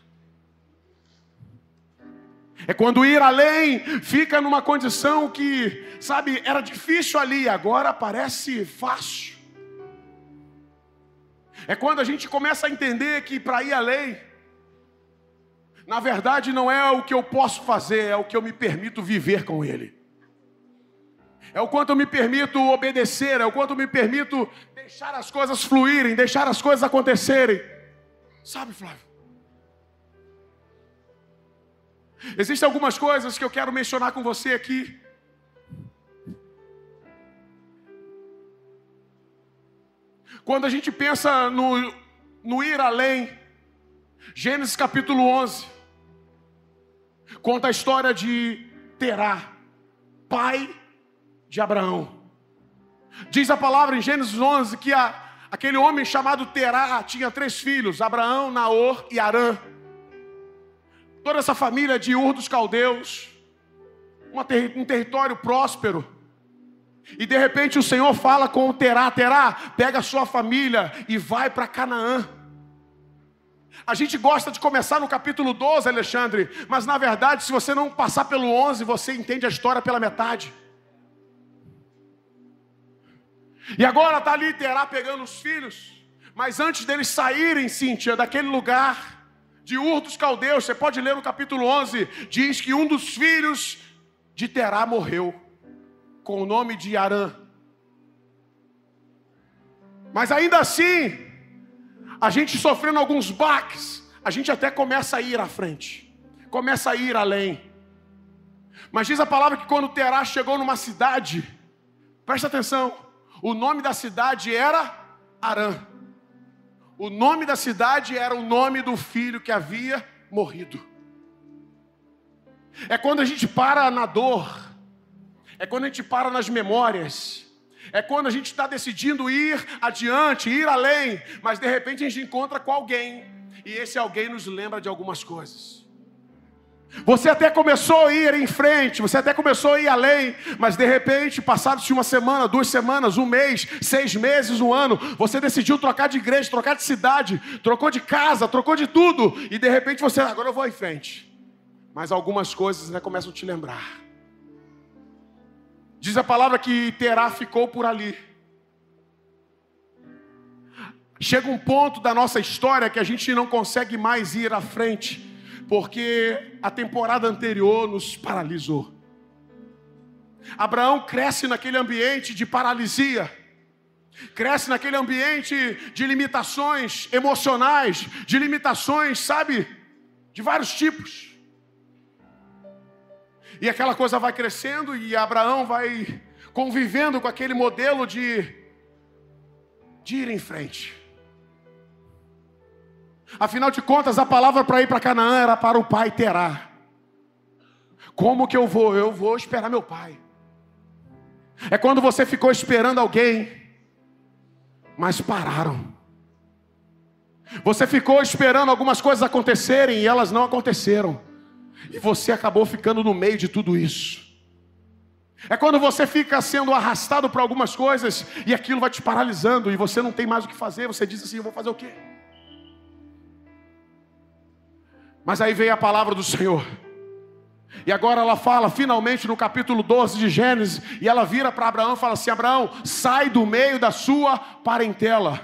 É quando ir além fica numa condição que, sabe, era difícil ali, agora parece fácil. É quando a gente começa a entender que para ir além, na verdade não é o que eu posso fazer, é o que eu me permito viver com Ele. É o quanto eu me permito obedecer, é o quanto eu me permito deixar as coisas fluírem, deixar as coisas acontecerem. Sabe, Flávio? Existem algumas coisas que eu quero mencionar com você aqui. Quando a gente pensa no, no ir além, Gênesis capítulo 11 conta a história de Terá, pai de Abraão. Diz a palavra em Gênesis 11 que a, aquele homem chamado Terá tinha três filhos: Abraão, Naor e Arã. Toda essa família de Ur dos Caldeus, ter, um território próspero. E de repente o Senhor fala com o Terá: Terá, pega a sua família e vai para Canaã. A gente gosta de começar no capítulo 12, Alexandre, mas na verdade, se você não passar pelo 11, você entende a história pela metade. E agora está ali Terá pegando os filhos. Mas antes deles saírem, Cíntia, daquele lugar de Ur dos Caldeus, você pode ler no capítulo 11, diz que um dos filhos de Terá morreu, com o nome de Arã. Mas ainda assim, a gente sofrendo alguns baques, a gente até começa a ir à frente, começa a ir além. Mas diz a palavra que quando Terá chegou numa cidade, presta atenção, o nome da cidade era Arã. O nome da cidade era o nome do filho que havia morrido. É quando a gente para na dor, é quando a gente para nas memórias, é quando a gente está decidindo ir adiante, ir além, mas de repente a gente encontra com alguém, e esse alguém nos lembra de algumas coisas. Você até começou a ir em frente, você até começou a ir além, mas de repente, passados uma semana, duas semanas, um mês, seis meses, um ano, você decidiu trocar de igreja, trocar de cidade, trocou de casa, trocou de tudo, e de repente você, agora eu vou em frente. Mas algumas coisas né, começam a te lembrar. Diz a palavra que Terá ficou por ali. Chega um ponto da nossa história que a gente não consegue mais ir à frente porque a temporada anterior nos paralisou. Abraão cresce naquele ambiente de paralisia, cresce naquele ambiente de limitações emocionais, de limitações, sabe, de vários tipos. E aquela coisa vai crescendo e Abraão vai convivendo com aquele modelo de, de ir em frente. Afinal de contas, a palavra para ir para Canaã era para o pai terá. Como que eu vou? Eu vou esperar meu pai. É quando você ficou esperando alguém, mas pararam. Você ficou esperando algumas coisas acontecerem e elas não aconteceram. E você acabou ficando no meio de tudo isso. É quando você fica sendo arrastado para algumas coisas e aquilo vai te paralisando e você não tem mais o que fazer. Você diz assim: eu vou fazer o quê? Mas aí veio a palavra do Senhor. E agora ela fala, finalmente, no capítulo 12 de Gênesis, e ela vira para Abraão e fala assim: Abraão, sai do meio da sua parentela.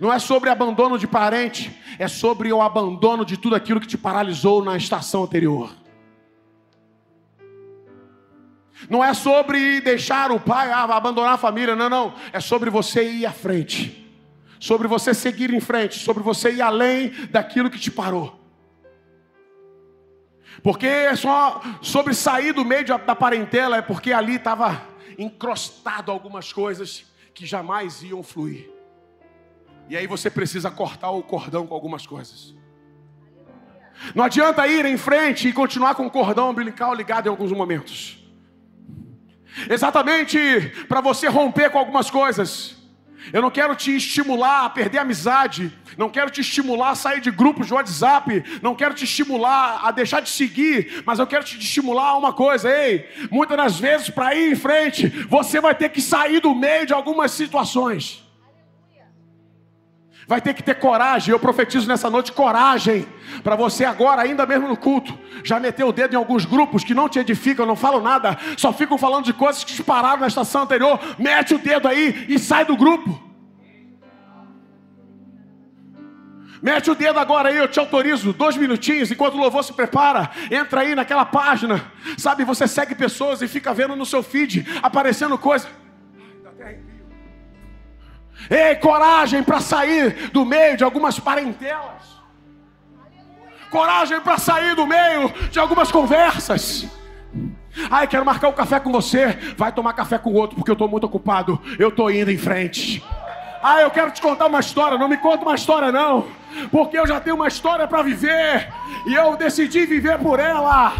Não é sobre abandono de parente, é sobre o abandono de tudo aquilo que te paralisou na estação anterior. Não é sobre deixar o pai, ah, abandonar a família, não, não. É sobre você ir à frente, sobre você seguir em frente, sobre você ir além daquilo que te parou. Porque é só sobre sair do meio da parentela, é porque ali estava encrostado algumas coisas que jamais iam fluir. E aí você precisa cortar o cordão com algumas coisas. Não adianta ir em frente e continuar com o cordão umbilical ligado em alguns momentos. Exatamente para você romper com algumas coisas. Eu não quero te estimular a perder a amizade, não quero te estimular a sair de grupos de WhatsApp, não quero te estimular a deixar de seguir, mas eu quero te estimular a uma coisa, ei, muitas das vezes para ir em frente, você vai ter que sair do meio de algumas situações. Vai ter que ter coragem, eu profetizo nessa noite coragem, para você agora, ainda mesmo no culto, já meter o dedo em alguns grupos que não te edificam, não falam nada, só ficam falando de coisas que te pararam na estação anterior, mete o dedo aí e sai do grupo. Mete o dedo agora aí, eu te autorizo, dois minutinhos, enquanto o louvor se prepara, entra aí naquela página, sabe, você segue pessoas e fica vendo no seu feed, aparecendo coisas. Ei, coragem para sair do meio de algumas parentelas. Coragem para sair do meio de algumas conversas. Ai, quero marcar um café com você. Vai tomar café com outro, porque eu estou muito ocupado. Eu estou indo em frente. Ah, eu quero te contar uma história. Não me conta uma história, não. Porque eu já tenho uma história para viver. E eu decidi viver por ela.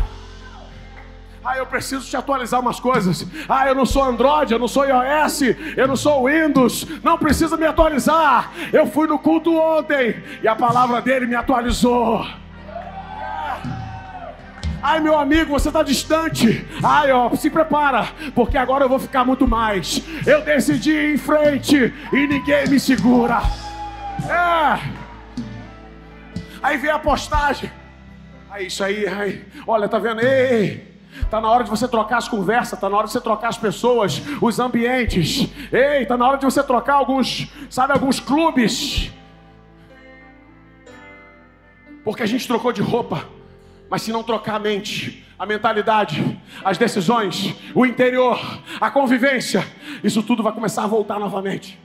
Ah, eu preciso te atualizar umas coisas. Ah, eu não sou Android, eu não sou iOS, eu não sou Windows. Não precisa me atualizar. Eu fui no culto ontem e a palavra dele me atualizou. Ai, meu amigo, você está distante. Ai, ó, se prepara, porque agora eu vou ficar muito mais. Eu decidi ir em frente e ninguém me segura. É. Aí vem a postagem. Aí, isso aí, aí. Olha, tá vendo? Ei, Está na hora de você trocar as conversas, está na hora de você trocar as pessoas, os ambientes. Ei, está na hora de você trocar alguns, sabe, alguns clubes. Porque a gente trocou de roupa, mas se não trocar a mente, a mentalidade, as decisões, o interior, a convivência, isso tudo vai começar a voltar novamente.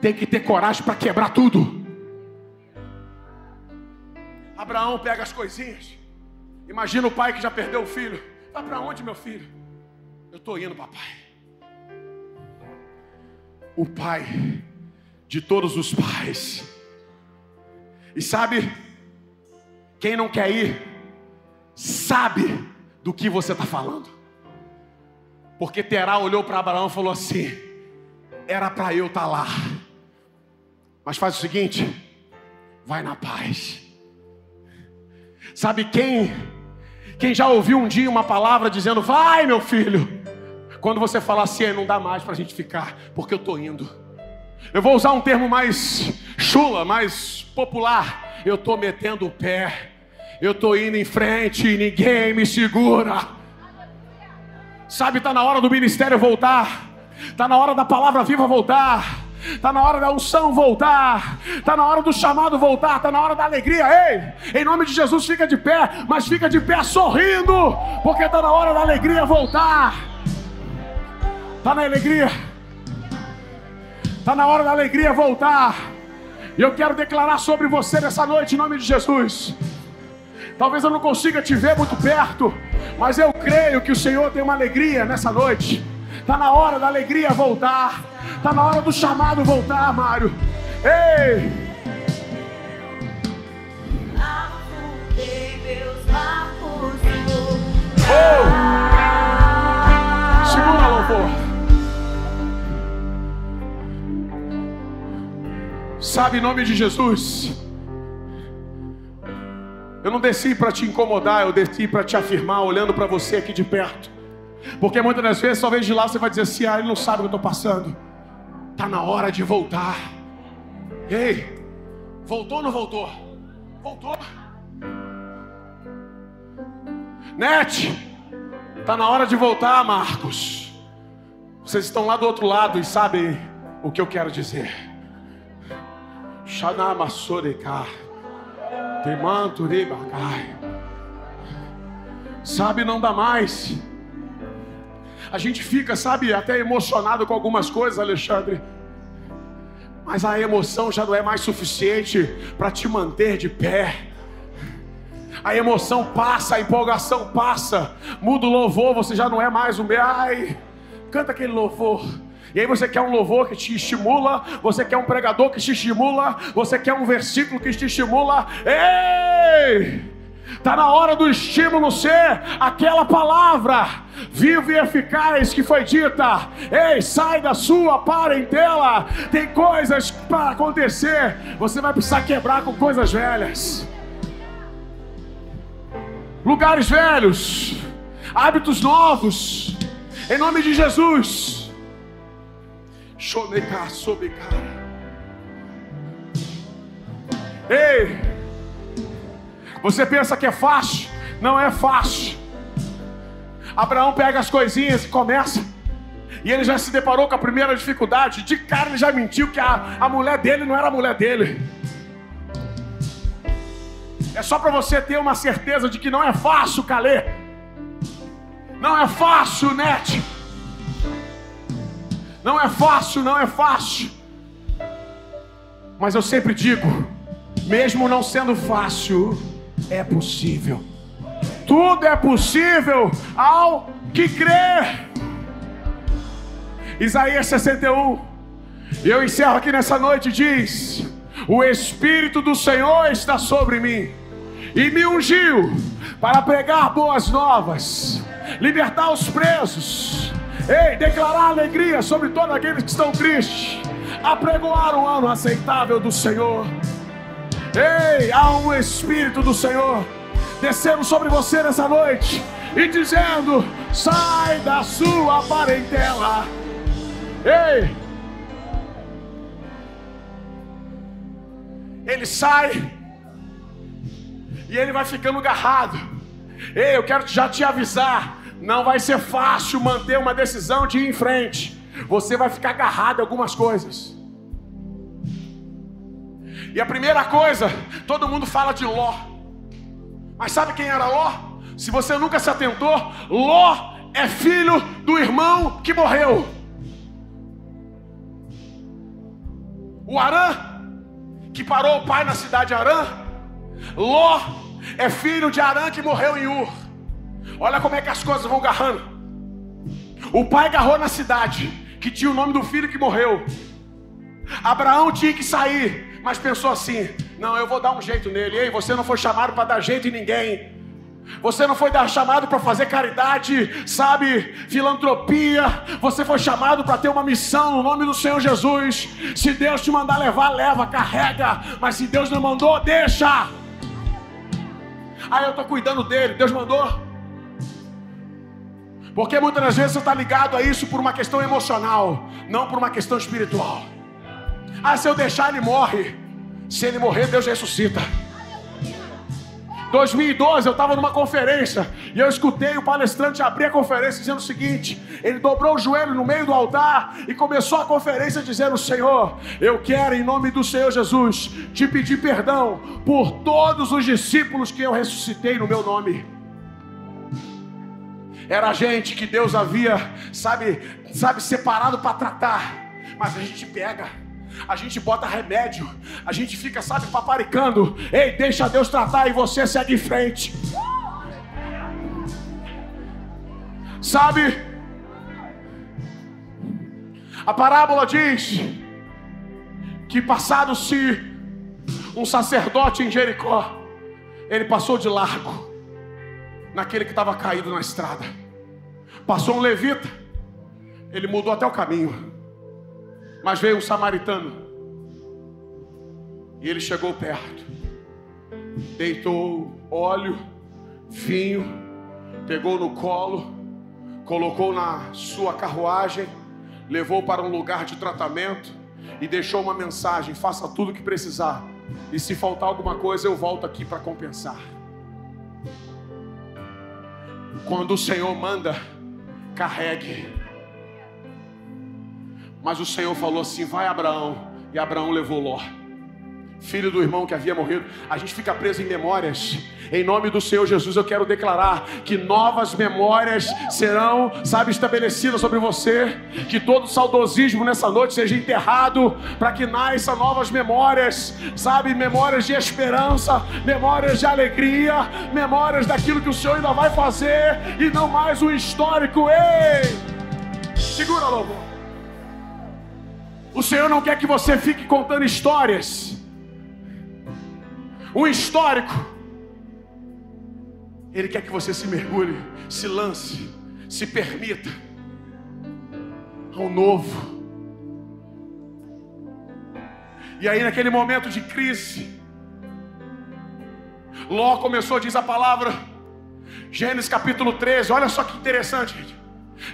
Tem que ter coragem para quebrar tudo. Abraão pega as coisinhas Imagina o pai que já perdeu o filho. Vai para onde, meu filho? Eu estou indo, papai. O pai de todos os pais. E sabe, quem não quer ir, sabe do que você está falando. Porque Terá olhou para Abraão e falou assim: era para eu estar tá lá. Mas faz o seguinte, vai na paz. Sabe quem? Quem já ouviu um dia uma palavra dizendo, vai meu filho. Quando você fala assim, não dá mais para a gente ficar, porque eu estou indo. Eu vou usar um termo mais chula, mais popular. Eu estou metendo o pé. Eu estou indo em frente e ninguém me segura. Sabe, está na hora do ministério voltar. Está na hora da palavra viva voltar. Está na hora da unção voltar. Está na hora do chamado voltar. Está na hora da alegria. Ei, em nome de Jesus, fica de pé. Mas fica de pé sorrindo. Porque está na hora da alegria voltar. Está na alegria. Está na hora da alegria voltar. E eu quero declarar sobre você nessa noite, em nome de Jesus. Talvez eu não consiga te ver muito perto, mas eu creio que o Senhor tem uma alegria nessa noite. Está na hora da alegria voltar. Está na hora do chamado voltar, Mário. Ei! Oh! Segura, louvor. Sabe, em nome de Jesus. Eu não desci para te incomodar, eu desci para te afirmar, olhando para você aqui de perto. Porque muitas das vezes, talvez de lá você vai dizer assim: ah, ele não sabe o que eu estou passando. Está na hora de voltar. Ei, voltou ou não voltou? Voltou. Net, está na hora de voltar, Marcos. Vocês estão lá do outro lado e sabem o que eu quero dizer. Xanamassorecar. Temanturibagai. Sabe, não dá mais. A gente fica, sabe, até emocionado com algumas coisas, Alexandre. Mas a emoção já não é mais suficiente para te manter de pé. A emoção passa, a empolgação passa. Muda o louvor, você já não é mais o meu. Ai, canta aquele louvor. E aí você quer um louvor que te estimula, você quer um pregador que te estimula, você quer um versículo que te estimula. Ei! Está na hora do estímulo ser aquela palavra viva e eficaz que foi dita. Ei, sai da sua parentela. Tem coisas para acontecer. Você vai precisar quebrar com coisas velhas. Lugares velhos, hábitos novos. Em nome de Jesus. Chonecar sobre cara. Ei, você pensa que é fácil? Não é fácil. Abraão pega as coisinhas e começa. E ele já se deparou com a primeira dificuldade. De cara ele já mentiu que a, a mulher dele não era a mulher dele. É só para você ter uma certeza de que não é fácil, Calê. Não é fácil, Net. Não é fácil, não é fácil. Mas eu sempre digo, mesmo não sendo fácil, é possível. Tudo é possível ao que crê. Isaías 61. E eu encerro aqui nessa noite diz: O espírito do Senhor está sobre mim e me ungiu para pregar boas novas, libertar os presos, ei, declarar alegria sobre todos aqueles que estão tristes, apregoar um ano aceitável do Senhor Ei, há um Espírito do Senhor descendo sobre você nessa noite e dizendo: sai da sua parentela. Ei, ele sai e ele vai ficando agarrado. Ei, eu quero já te avisar: não vai ser fácil manter uma decisão de ir em frente. Você vai ficar agarrado em algumas coisas. E a primeira coisa, todo mundo fala de Ló. Mas sabe quem era Ló? Se você nunca se atentou, Ló é filho do irmão que morreu. O Arã, que parou o pai na cidade de Arã, Ló é filho de Arã que morreu em Ur. Olha como é que as coisas vão garrando. O pai agarrou na cidade, que tinha o nome do filho que morreu. Abraão tinha que sair, mas pensou assim: não, eu vou dar um jeito nele. Ei, você não foi chamado para dar jeito em ninguém. Você não foi dar chamado para fazer caridade, sabe, filantropia. Você foi chamado para ter uma missão no nome do Senhor Jesus. Se Deus te mandar levar, leva, carrega. Mas se Deus não mandou, deixa. Aí eu estou cuidando dele. Deus mandou. Porque muitas das vezes você está ligado a isso por uma questão emocional, não por uma questão espiritual. Ah, se eu deixar, ele morre. Se ele morrer, Deus ressuscita. 2012 eu estava numa conferência e eu escutei o palestrante abrir a conferência dizendo o seguinte: ele dobrou o joelho no meio do altar e começou a conferência dizendo: Senhor, eu quero em nome do Senhor Jesus te pedir perdão por todos os discípulos que eu ressuscitei no meu nome. Era gente que Deus havia, sabe, sabe, separado para tratar, mas a gente pega a gente bota remédio, a gente fica, sabe, paparicando. Ei, deixa Deus tratar e você segue em frente. Sabe? A parábola diz que passado-se um sacerdote em Jericó, ele passou de largo naquele que estava caído na estrada. Passou um levita, ele mudou até o caminho. Mas veio um samaritano. E ele chegou perto. Deitou óleo, vinho, pegou no colo, colocou na sua carruagem, levou para um lugar de tratamento e deixou uma mensagem: faça tudo o que precisar. E se faltar alguma coisa, eu volto aqui para compensar. Quando o Senhor manda, carregue mas o Senhor falou assim: vai Abraão. E Abraão levou Ló, filho do irmão que havia morrido. A gente fica preso em memórias. Em nome do Senhor Jesus, eu quero declarar que novas memórias serão, sabe, estabelecidas sobre você. Que todo saudosismo nessa noite seja enterrado, para que nasçam novas memórias, sabe, memórias de esperança, memórias de alegria, memórias daquilo que o Senhor ainda vai fazer e não mais um histórico. Ei! Segura, louvor. O Senhor não quer que você fique contando histórias. Um histórico. Ele quer que você se mergulhe, se lance, se permita ao novo. E aí, naquele momento de crise, Ló começou, diz a palavra, Gênesis capítulo 13. Olha só que interessante, gente.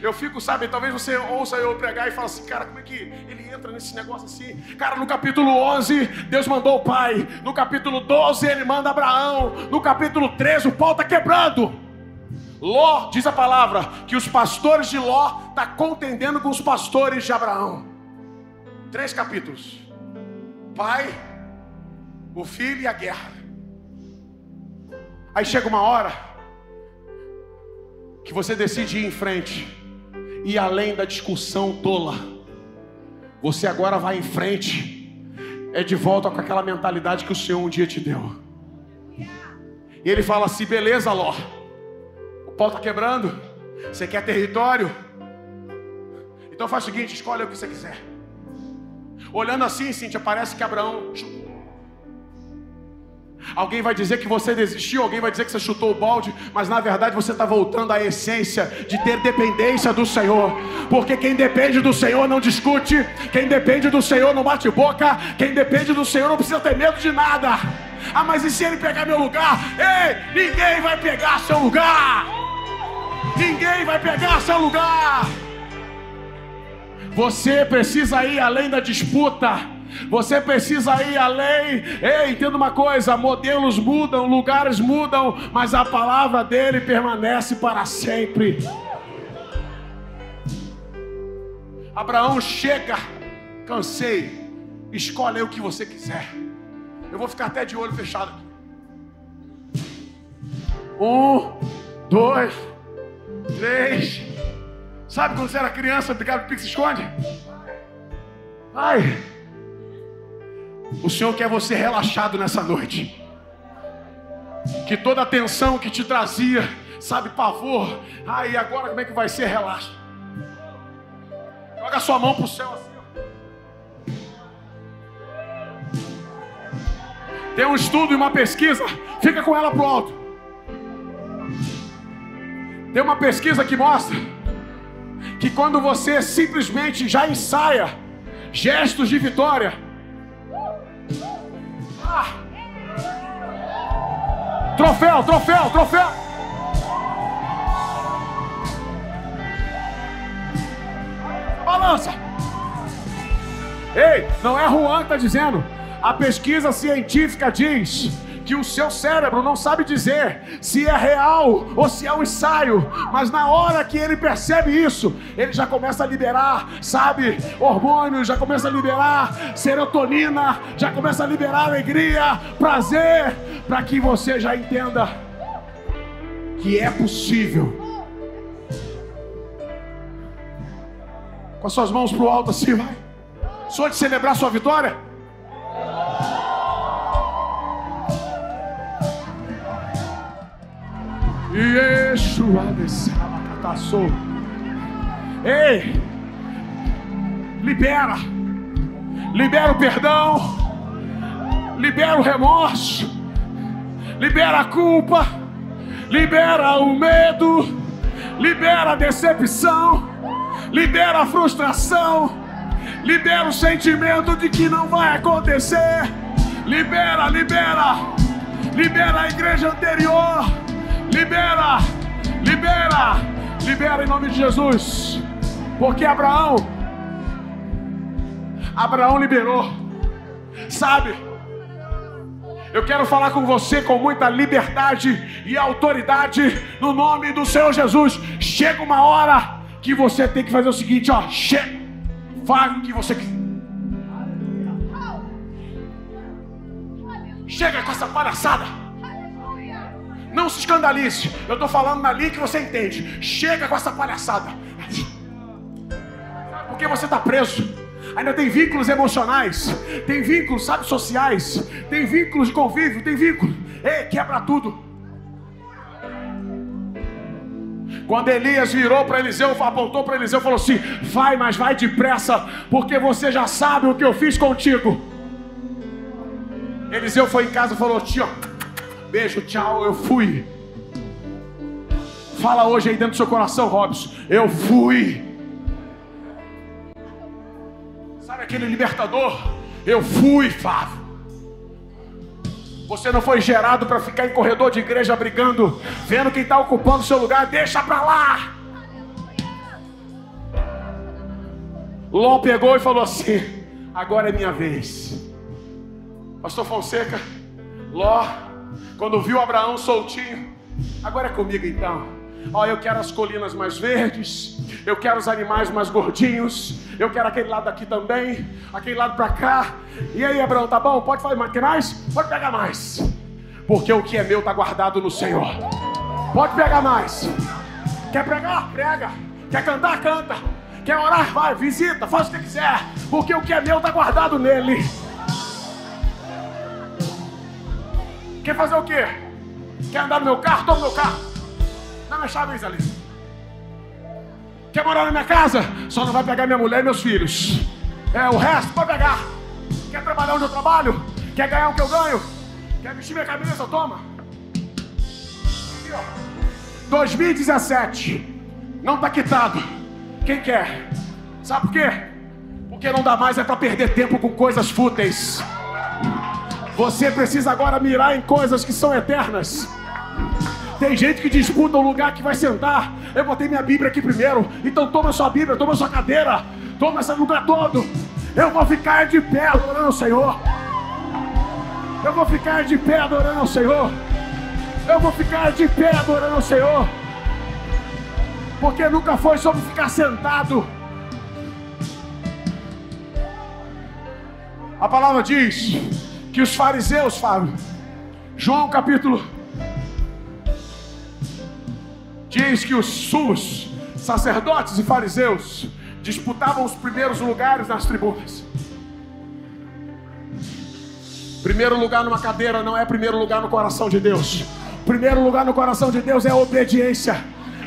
Eu fico, sabe, talvez você ouça eu pregar e fale assim, cara, como é que ele entra nesse negócio assim? Cara, no capítulo 11, Deus mandou o pai. No capítulo 12, ele manda Abraão. No capítulo 13, o pau está quebrando. Ló, diz a palavra, que os pastores de Ló estão tá contendendo com os pastores de Abraão. Três capítulos: pai, o filho e a guerra. Aí chega uma hora que você decide ir em frente e além da discussão tola. Você agora vai em frente, é de volta com aquela mentalidade que o Senhor um dia te deu. E ele fala assim: beleza, Ló, o pau está quebrando, você quer território? Então faz o seguinte: escolhe o que você quiser. Olhando assim, Cíntia, parece que Abraão Alguém vai dizer que você desistiu, alguém vai dizer que você chutou o balde, mas na verdade você está voltando à essência de ter dependência do Senhor, porque quem depende do Senhor não discute, quem depende do Senhor não bate boca, quem depende do Senhor não precisa ter medo de nada. Ah, mas e se ele pegar meu lugar? Ei, ninguém vai pegar seu lugar, ninguém vai pegar seu lugar. Você precisa ir além da disputa. Você precisa ir além. Ei, entenda uma coisa: modelos mudam, lugares mudam, mas a palavra dele permanece para sempre. Abraão chega, cansei, escolhe o que você quiser. Eu vou ficar até de olho fechado aqui. Um, dois, três. Sabe quando você era criança, brincava de pique-se-esconde? Vai. O Senhor quer você relaxado nessa noite. que toda a tensão que te trazia, sabe, pavor, ai, agora como é que vai ser? Relaxa. Joga sua mão para o céu assim. Tem um estudo e uma pesquisa, fica com ela pro alto. Tem uma pesquisa que mostra que quando você simplesmente já ensaia gestos de vitória, ah, troféu, troféu, troféu. Balança. Ei, não é Juan que está dizendo. A pesquisa científica diz que o seu cérebro não sabe dizer se é real ou se é um ensaio, mas na hora que ele percebe isso, ele já começa a liberar, sabe, hormônios, já começa a liberar serotonina, já começa a liberar alegria, prazer, para que você já entenda que é possível. Com as suas mãos para o alto assim, vai. Só de celebrar sua vitória. Yeshua desabacataçou. Ei, libera, libera o perdão, libera o remorso, libera a culpa, libera o medo, libera a decepção, libera a frustração, libera o sentimento de que não vai acontecer. Libera, libera, libera a igreja anterior Libera, libera, libera em nome de Jesus. Porque Abraão, Abraão liberou. Sabe? Eu quero falar com você com muita liberdade e autoridade no nome do Senhor Jesus. Chega uma hora que você tem que fazer o seguinte, ó, chega, faz o que você quer. Chega com essa palhaçada. Não se escandalize. Eu estou falando ali que você entende. Chega com essa palhaçada. Porque você está preso. Ainda tem vínculos emocionais, tem vínculos, sabe, sociais, tem vínculos de convívio, tem vínculo. Ei, quebra tudo. Quando Elias virou para Eliseu, apontou para Eliseu falou assim: Vai, mas vai depressa, porque você já sabe o que eu fiz contigo. Eliseu foi em casa e falou: Tio, Beijo, tchau, eu fui. Fala hoje aí dentro do seu coração, Robson. Eu fui. Sabe aquele libertador? Eu fui, Fábio. Você não foi gerado para ficar em corredor de igreja brigando, vendo quem está ocupando o seu lugar, deixa para lá. Ló pegou e falou assim: agora é minha vez. Pastor Fonseca, Ló quando viu Abraão soltinho, agora é comigo então. Ó, eu quero as colinas mais verdes, eu quero os animais mais gordinhos, eu quero aquele lado aqui também, aquele lado para cá. E aí, Abraão, tá bom? Pode fazer mais? Quer mais? Pode pegar mais. Porque o que é meu está guardado no Senhor. Pode pegar mais. Quer pregar? Prega. Quer cantar? Canta. Quer orar? Vai, visita, faz o que quiser. Porque o que é meu está guardado nele. Quer fazer o quê? Quer andar no meu carro? Toma meu carro. Dá minha chave, Alice. Quer morar na minha casa? Só não vai pegar minha mulher e meus filhos. É, o resto pode pegar. Quer trabalhar onde eu trabalho? Quer ganhar o que eu ganho? Quer vestir minha camisa? Toma. Aqui, ó. 2017. Não está quitado. Quem quer? Sabe por quê? Porque não dá mais é para perder tempo com coisas fúteis. Você precisa agora mirar em coisas que são eternas. Tem gente que disputa o lugar que vai sentar. Eu botei minha Bíblia aqui primeiro. Então toma sua Bíblia, toma sua cadeira, toma esse lugar todo. Eu vou ficar de pé adorando ao Senhor. Eu vou ficar de pé adorando ao Senhor. Eu vou ficar de pé adorando ao Senhor. Porque nunca foi sobre ficar sentado. A palavra diz que os fariseus, Fábio, João capítulo, diz que os sumos, sacerdotes e fariseus disputavam os primeiros lugares nas tribunas. Primeiro lugar numa cadeira não é primeiro lugar no coração de Deus. Primeiro lugar no coração de Deus é obediência.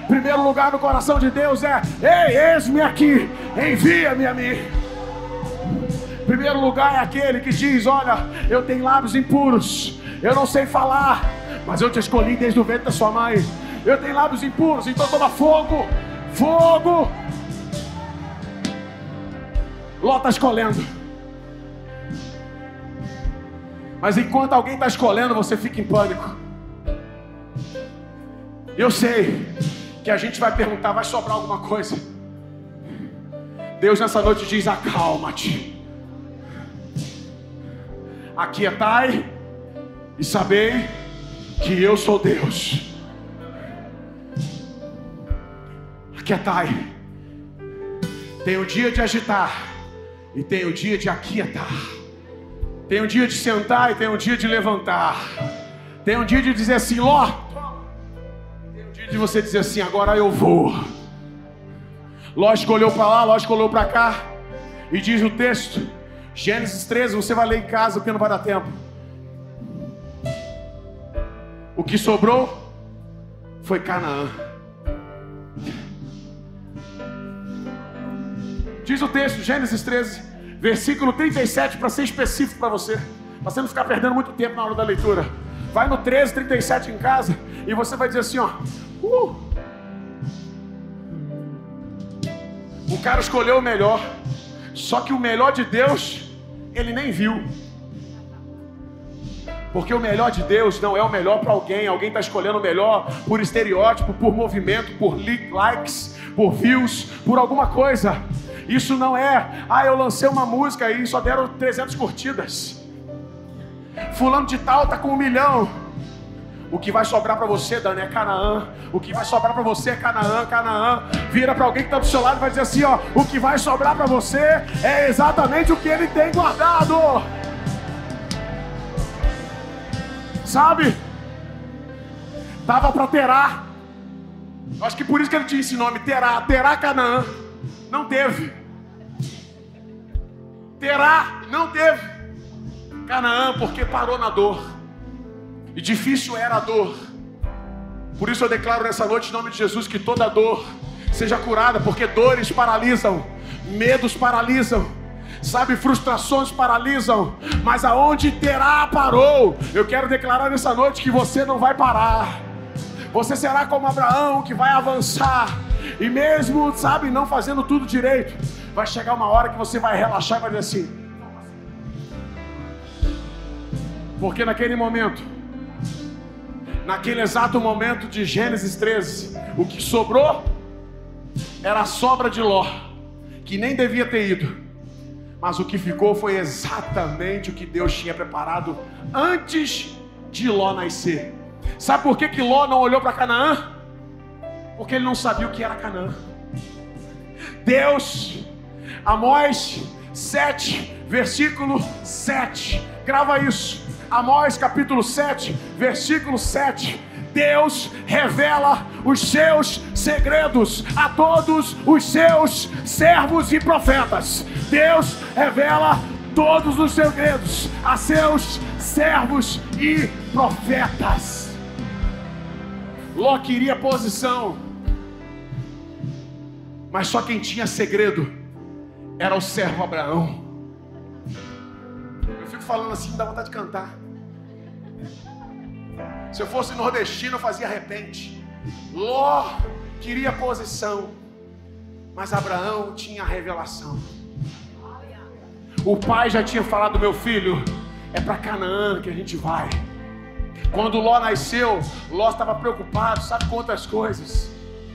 Primeiro lugar no coração de Deus é: Ei, eis-me aqui, envia-me a mim. Primeiro lugar é aquele que diz: Olha, eu tenho lábios impuros, eu não sei falar, mas eu te escolhi desde o ventre da sua mãe. Eu tenho lábios impuros, então toma fogo, fogo. Ló está escolhendo. Mas enquanto alguém está escolhendo, você fica em pânico. Eu sei que a gente vai perguntar, vai sobrar alguma coisa. Deus nessa noite diz: acalma-te. Aquietai e sabei que eu sou Deus. Aquietai. Tem o dia de agitar e tem o dia de aquietar. Tem um dia de sentar e tem um dia de levantar. Tem um dia de dizer assim, Ló. Tem um dia de você dizer assim, agora eu vou. Lógico olhou para lá, lógico olhou para cá. E diz o texto, Gênesis 13, você vai ler em casa porque não vai dar tempo. O que sobrou foi Canaã. Diz o texto, Gênesis 13, versículo 37, para ser específico para você, para você não ficar perdendo muito tempo na hora da leitura. Vai no 13, 37 em casa e você vai dizer assim: ó, uh, o cara escolheu o melhor, só que o melhor de Deus ele nem viu. Porque o melhor de Deus não é o melhor para alguém. Alguém está escolhendo o melhor por estereótipo, por movimento, por likes, por views, por alguma coisa. Isso não é, ah, eu lancei uma música e só deram 300 curtidas. Fulano de tal tá com um milhão. O que vai sobrar para você, Dani, é Canaã. O que vai sobrar para você é Canaã, Canaã. Vira para alguém que está do seu lado e vai dizer assim: ó, o que vai sobrar para você é exatamente o que ele tem guardado. Sabe? Tava para Terá. Acho que por isso que ele tinha esse nome, Terá, Terá Canaã. Não teve. Terá, não teve. Canaã, porque parou na dor. E difícil era a dor. Por isso eu declaro nessa noite, em nome de Jesus, que toda dor seja curada, porque dores paralisam, medos paralisam, sabe, frustrações paralisam, mas aonde terá parou, eu quero declarar nessa noite que você não vai parar. Você será como Abraão que vai avançar, e mesmo, sabe, não fazendo tudo direito, vai chegar uma hora que você vai relaxar e vai dizer assim. Porque naquele momento, naquele exato momento de Gênesis 13, o que sobrou era a sobra de Ló, que nem devia ter ido, mas o que ficou foi exatamente o que Deus tinha preparado antes de Ló nascer. Sabe por que, que Ló não olhou para Canaã? Porque ele não sabia o que era Canaã. Deus Amós 7, versículo 7. Grava isso. Amós capítulo 7, versículo 7. Deus revela os seus segredos a todos os seus servos e profetas. Deus revela todos os segredos a seus servos e profetas. Ló queria posição, mas só quem tinha segredo era o servo Abraão. Fico falando assim, dá vontade de cantar. Se eu fosse nordestino, eu fazia repente. Ló queria posição, mas Abraão tinha revelação. O pai já tinha falado, meu filho, é para Canaã que a gente vai. Quando Ló nasceu, Ló estava preocupado, sabe quantas coisas?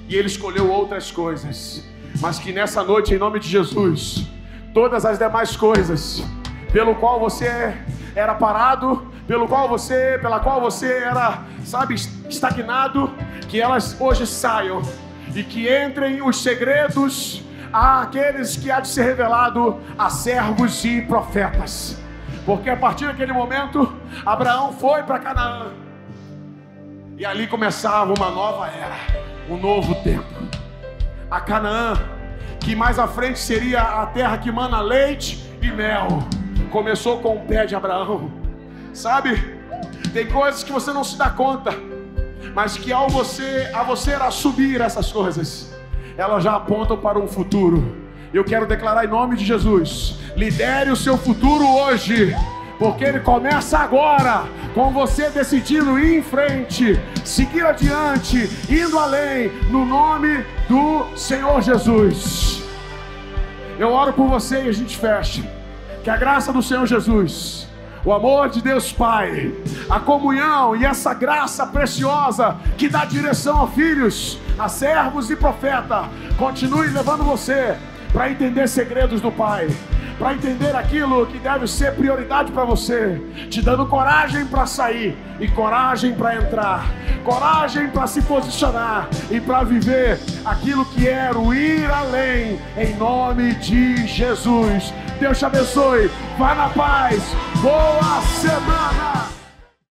E ele escolheu outras coisas mas que nessa noite, em nome de Jesus, todas as demais coisas pelo qual você era parado, pelo qual você, pela qual você era, sabe, estagnado, que elas hoje saiam e que entrem os segredos àqueles que há de ser revelado a servos e profetas. Porque a partir daquele momento, Abraão foi para Canaã. E ali começava uma nova era, um novo tempo a Canaã, que mais à frente seria a terra que mana leite e mel. Começou com o pé de Abraão. Sabe? Tem coisas que você não se dá conta. mas que ao você, a você assumir essas coisas, elas já apontam para um futuro. Eu quero declarar em nome de Jesus: lidere o seu futuro hoje porque ele começa agora, com você decidindo ir em frente, seguir adiante, indo além, no nome do Senhor Jesus. Eu oro por você e a gente fecha. Que a graça do Senhor Jesus, o amor de Deus Pai, a comunhão e essa graça preciosa que dá direção a filhos, a servos e profeta, continue levando você para entender segredos do Pai para entender aquilo que deve ser prioridade para você, te dando coragem para sair e coragem para entrar, coragem para se posicionar e para viver aquilo que é o ir além, em nome de Jesus. Deus te abençoe, vá na paz, boa semana!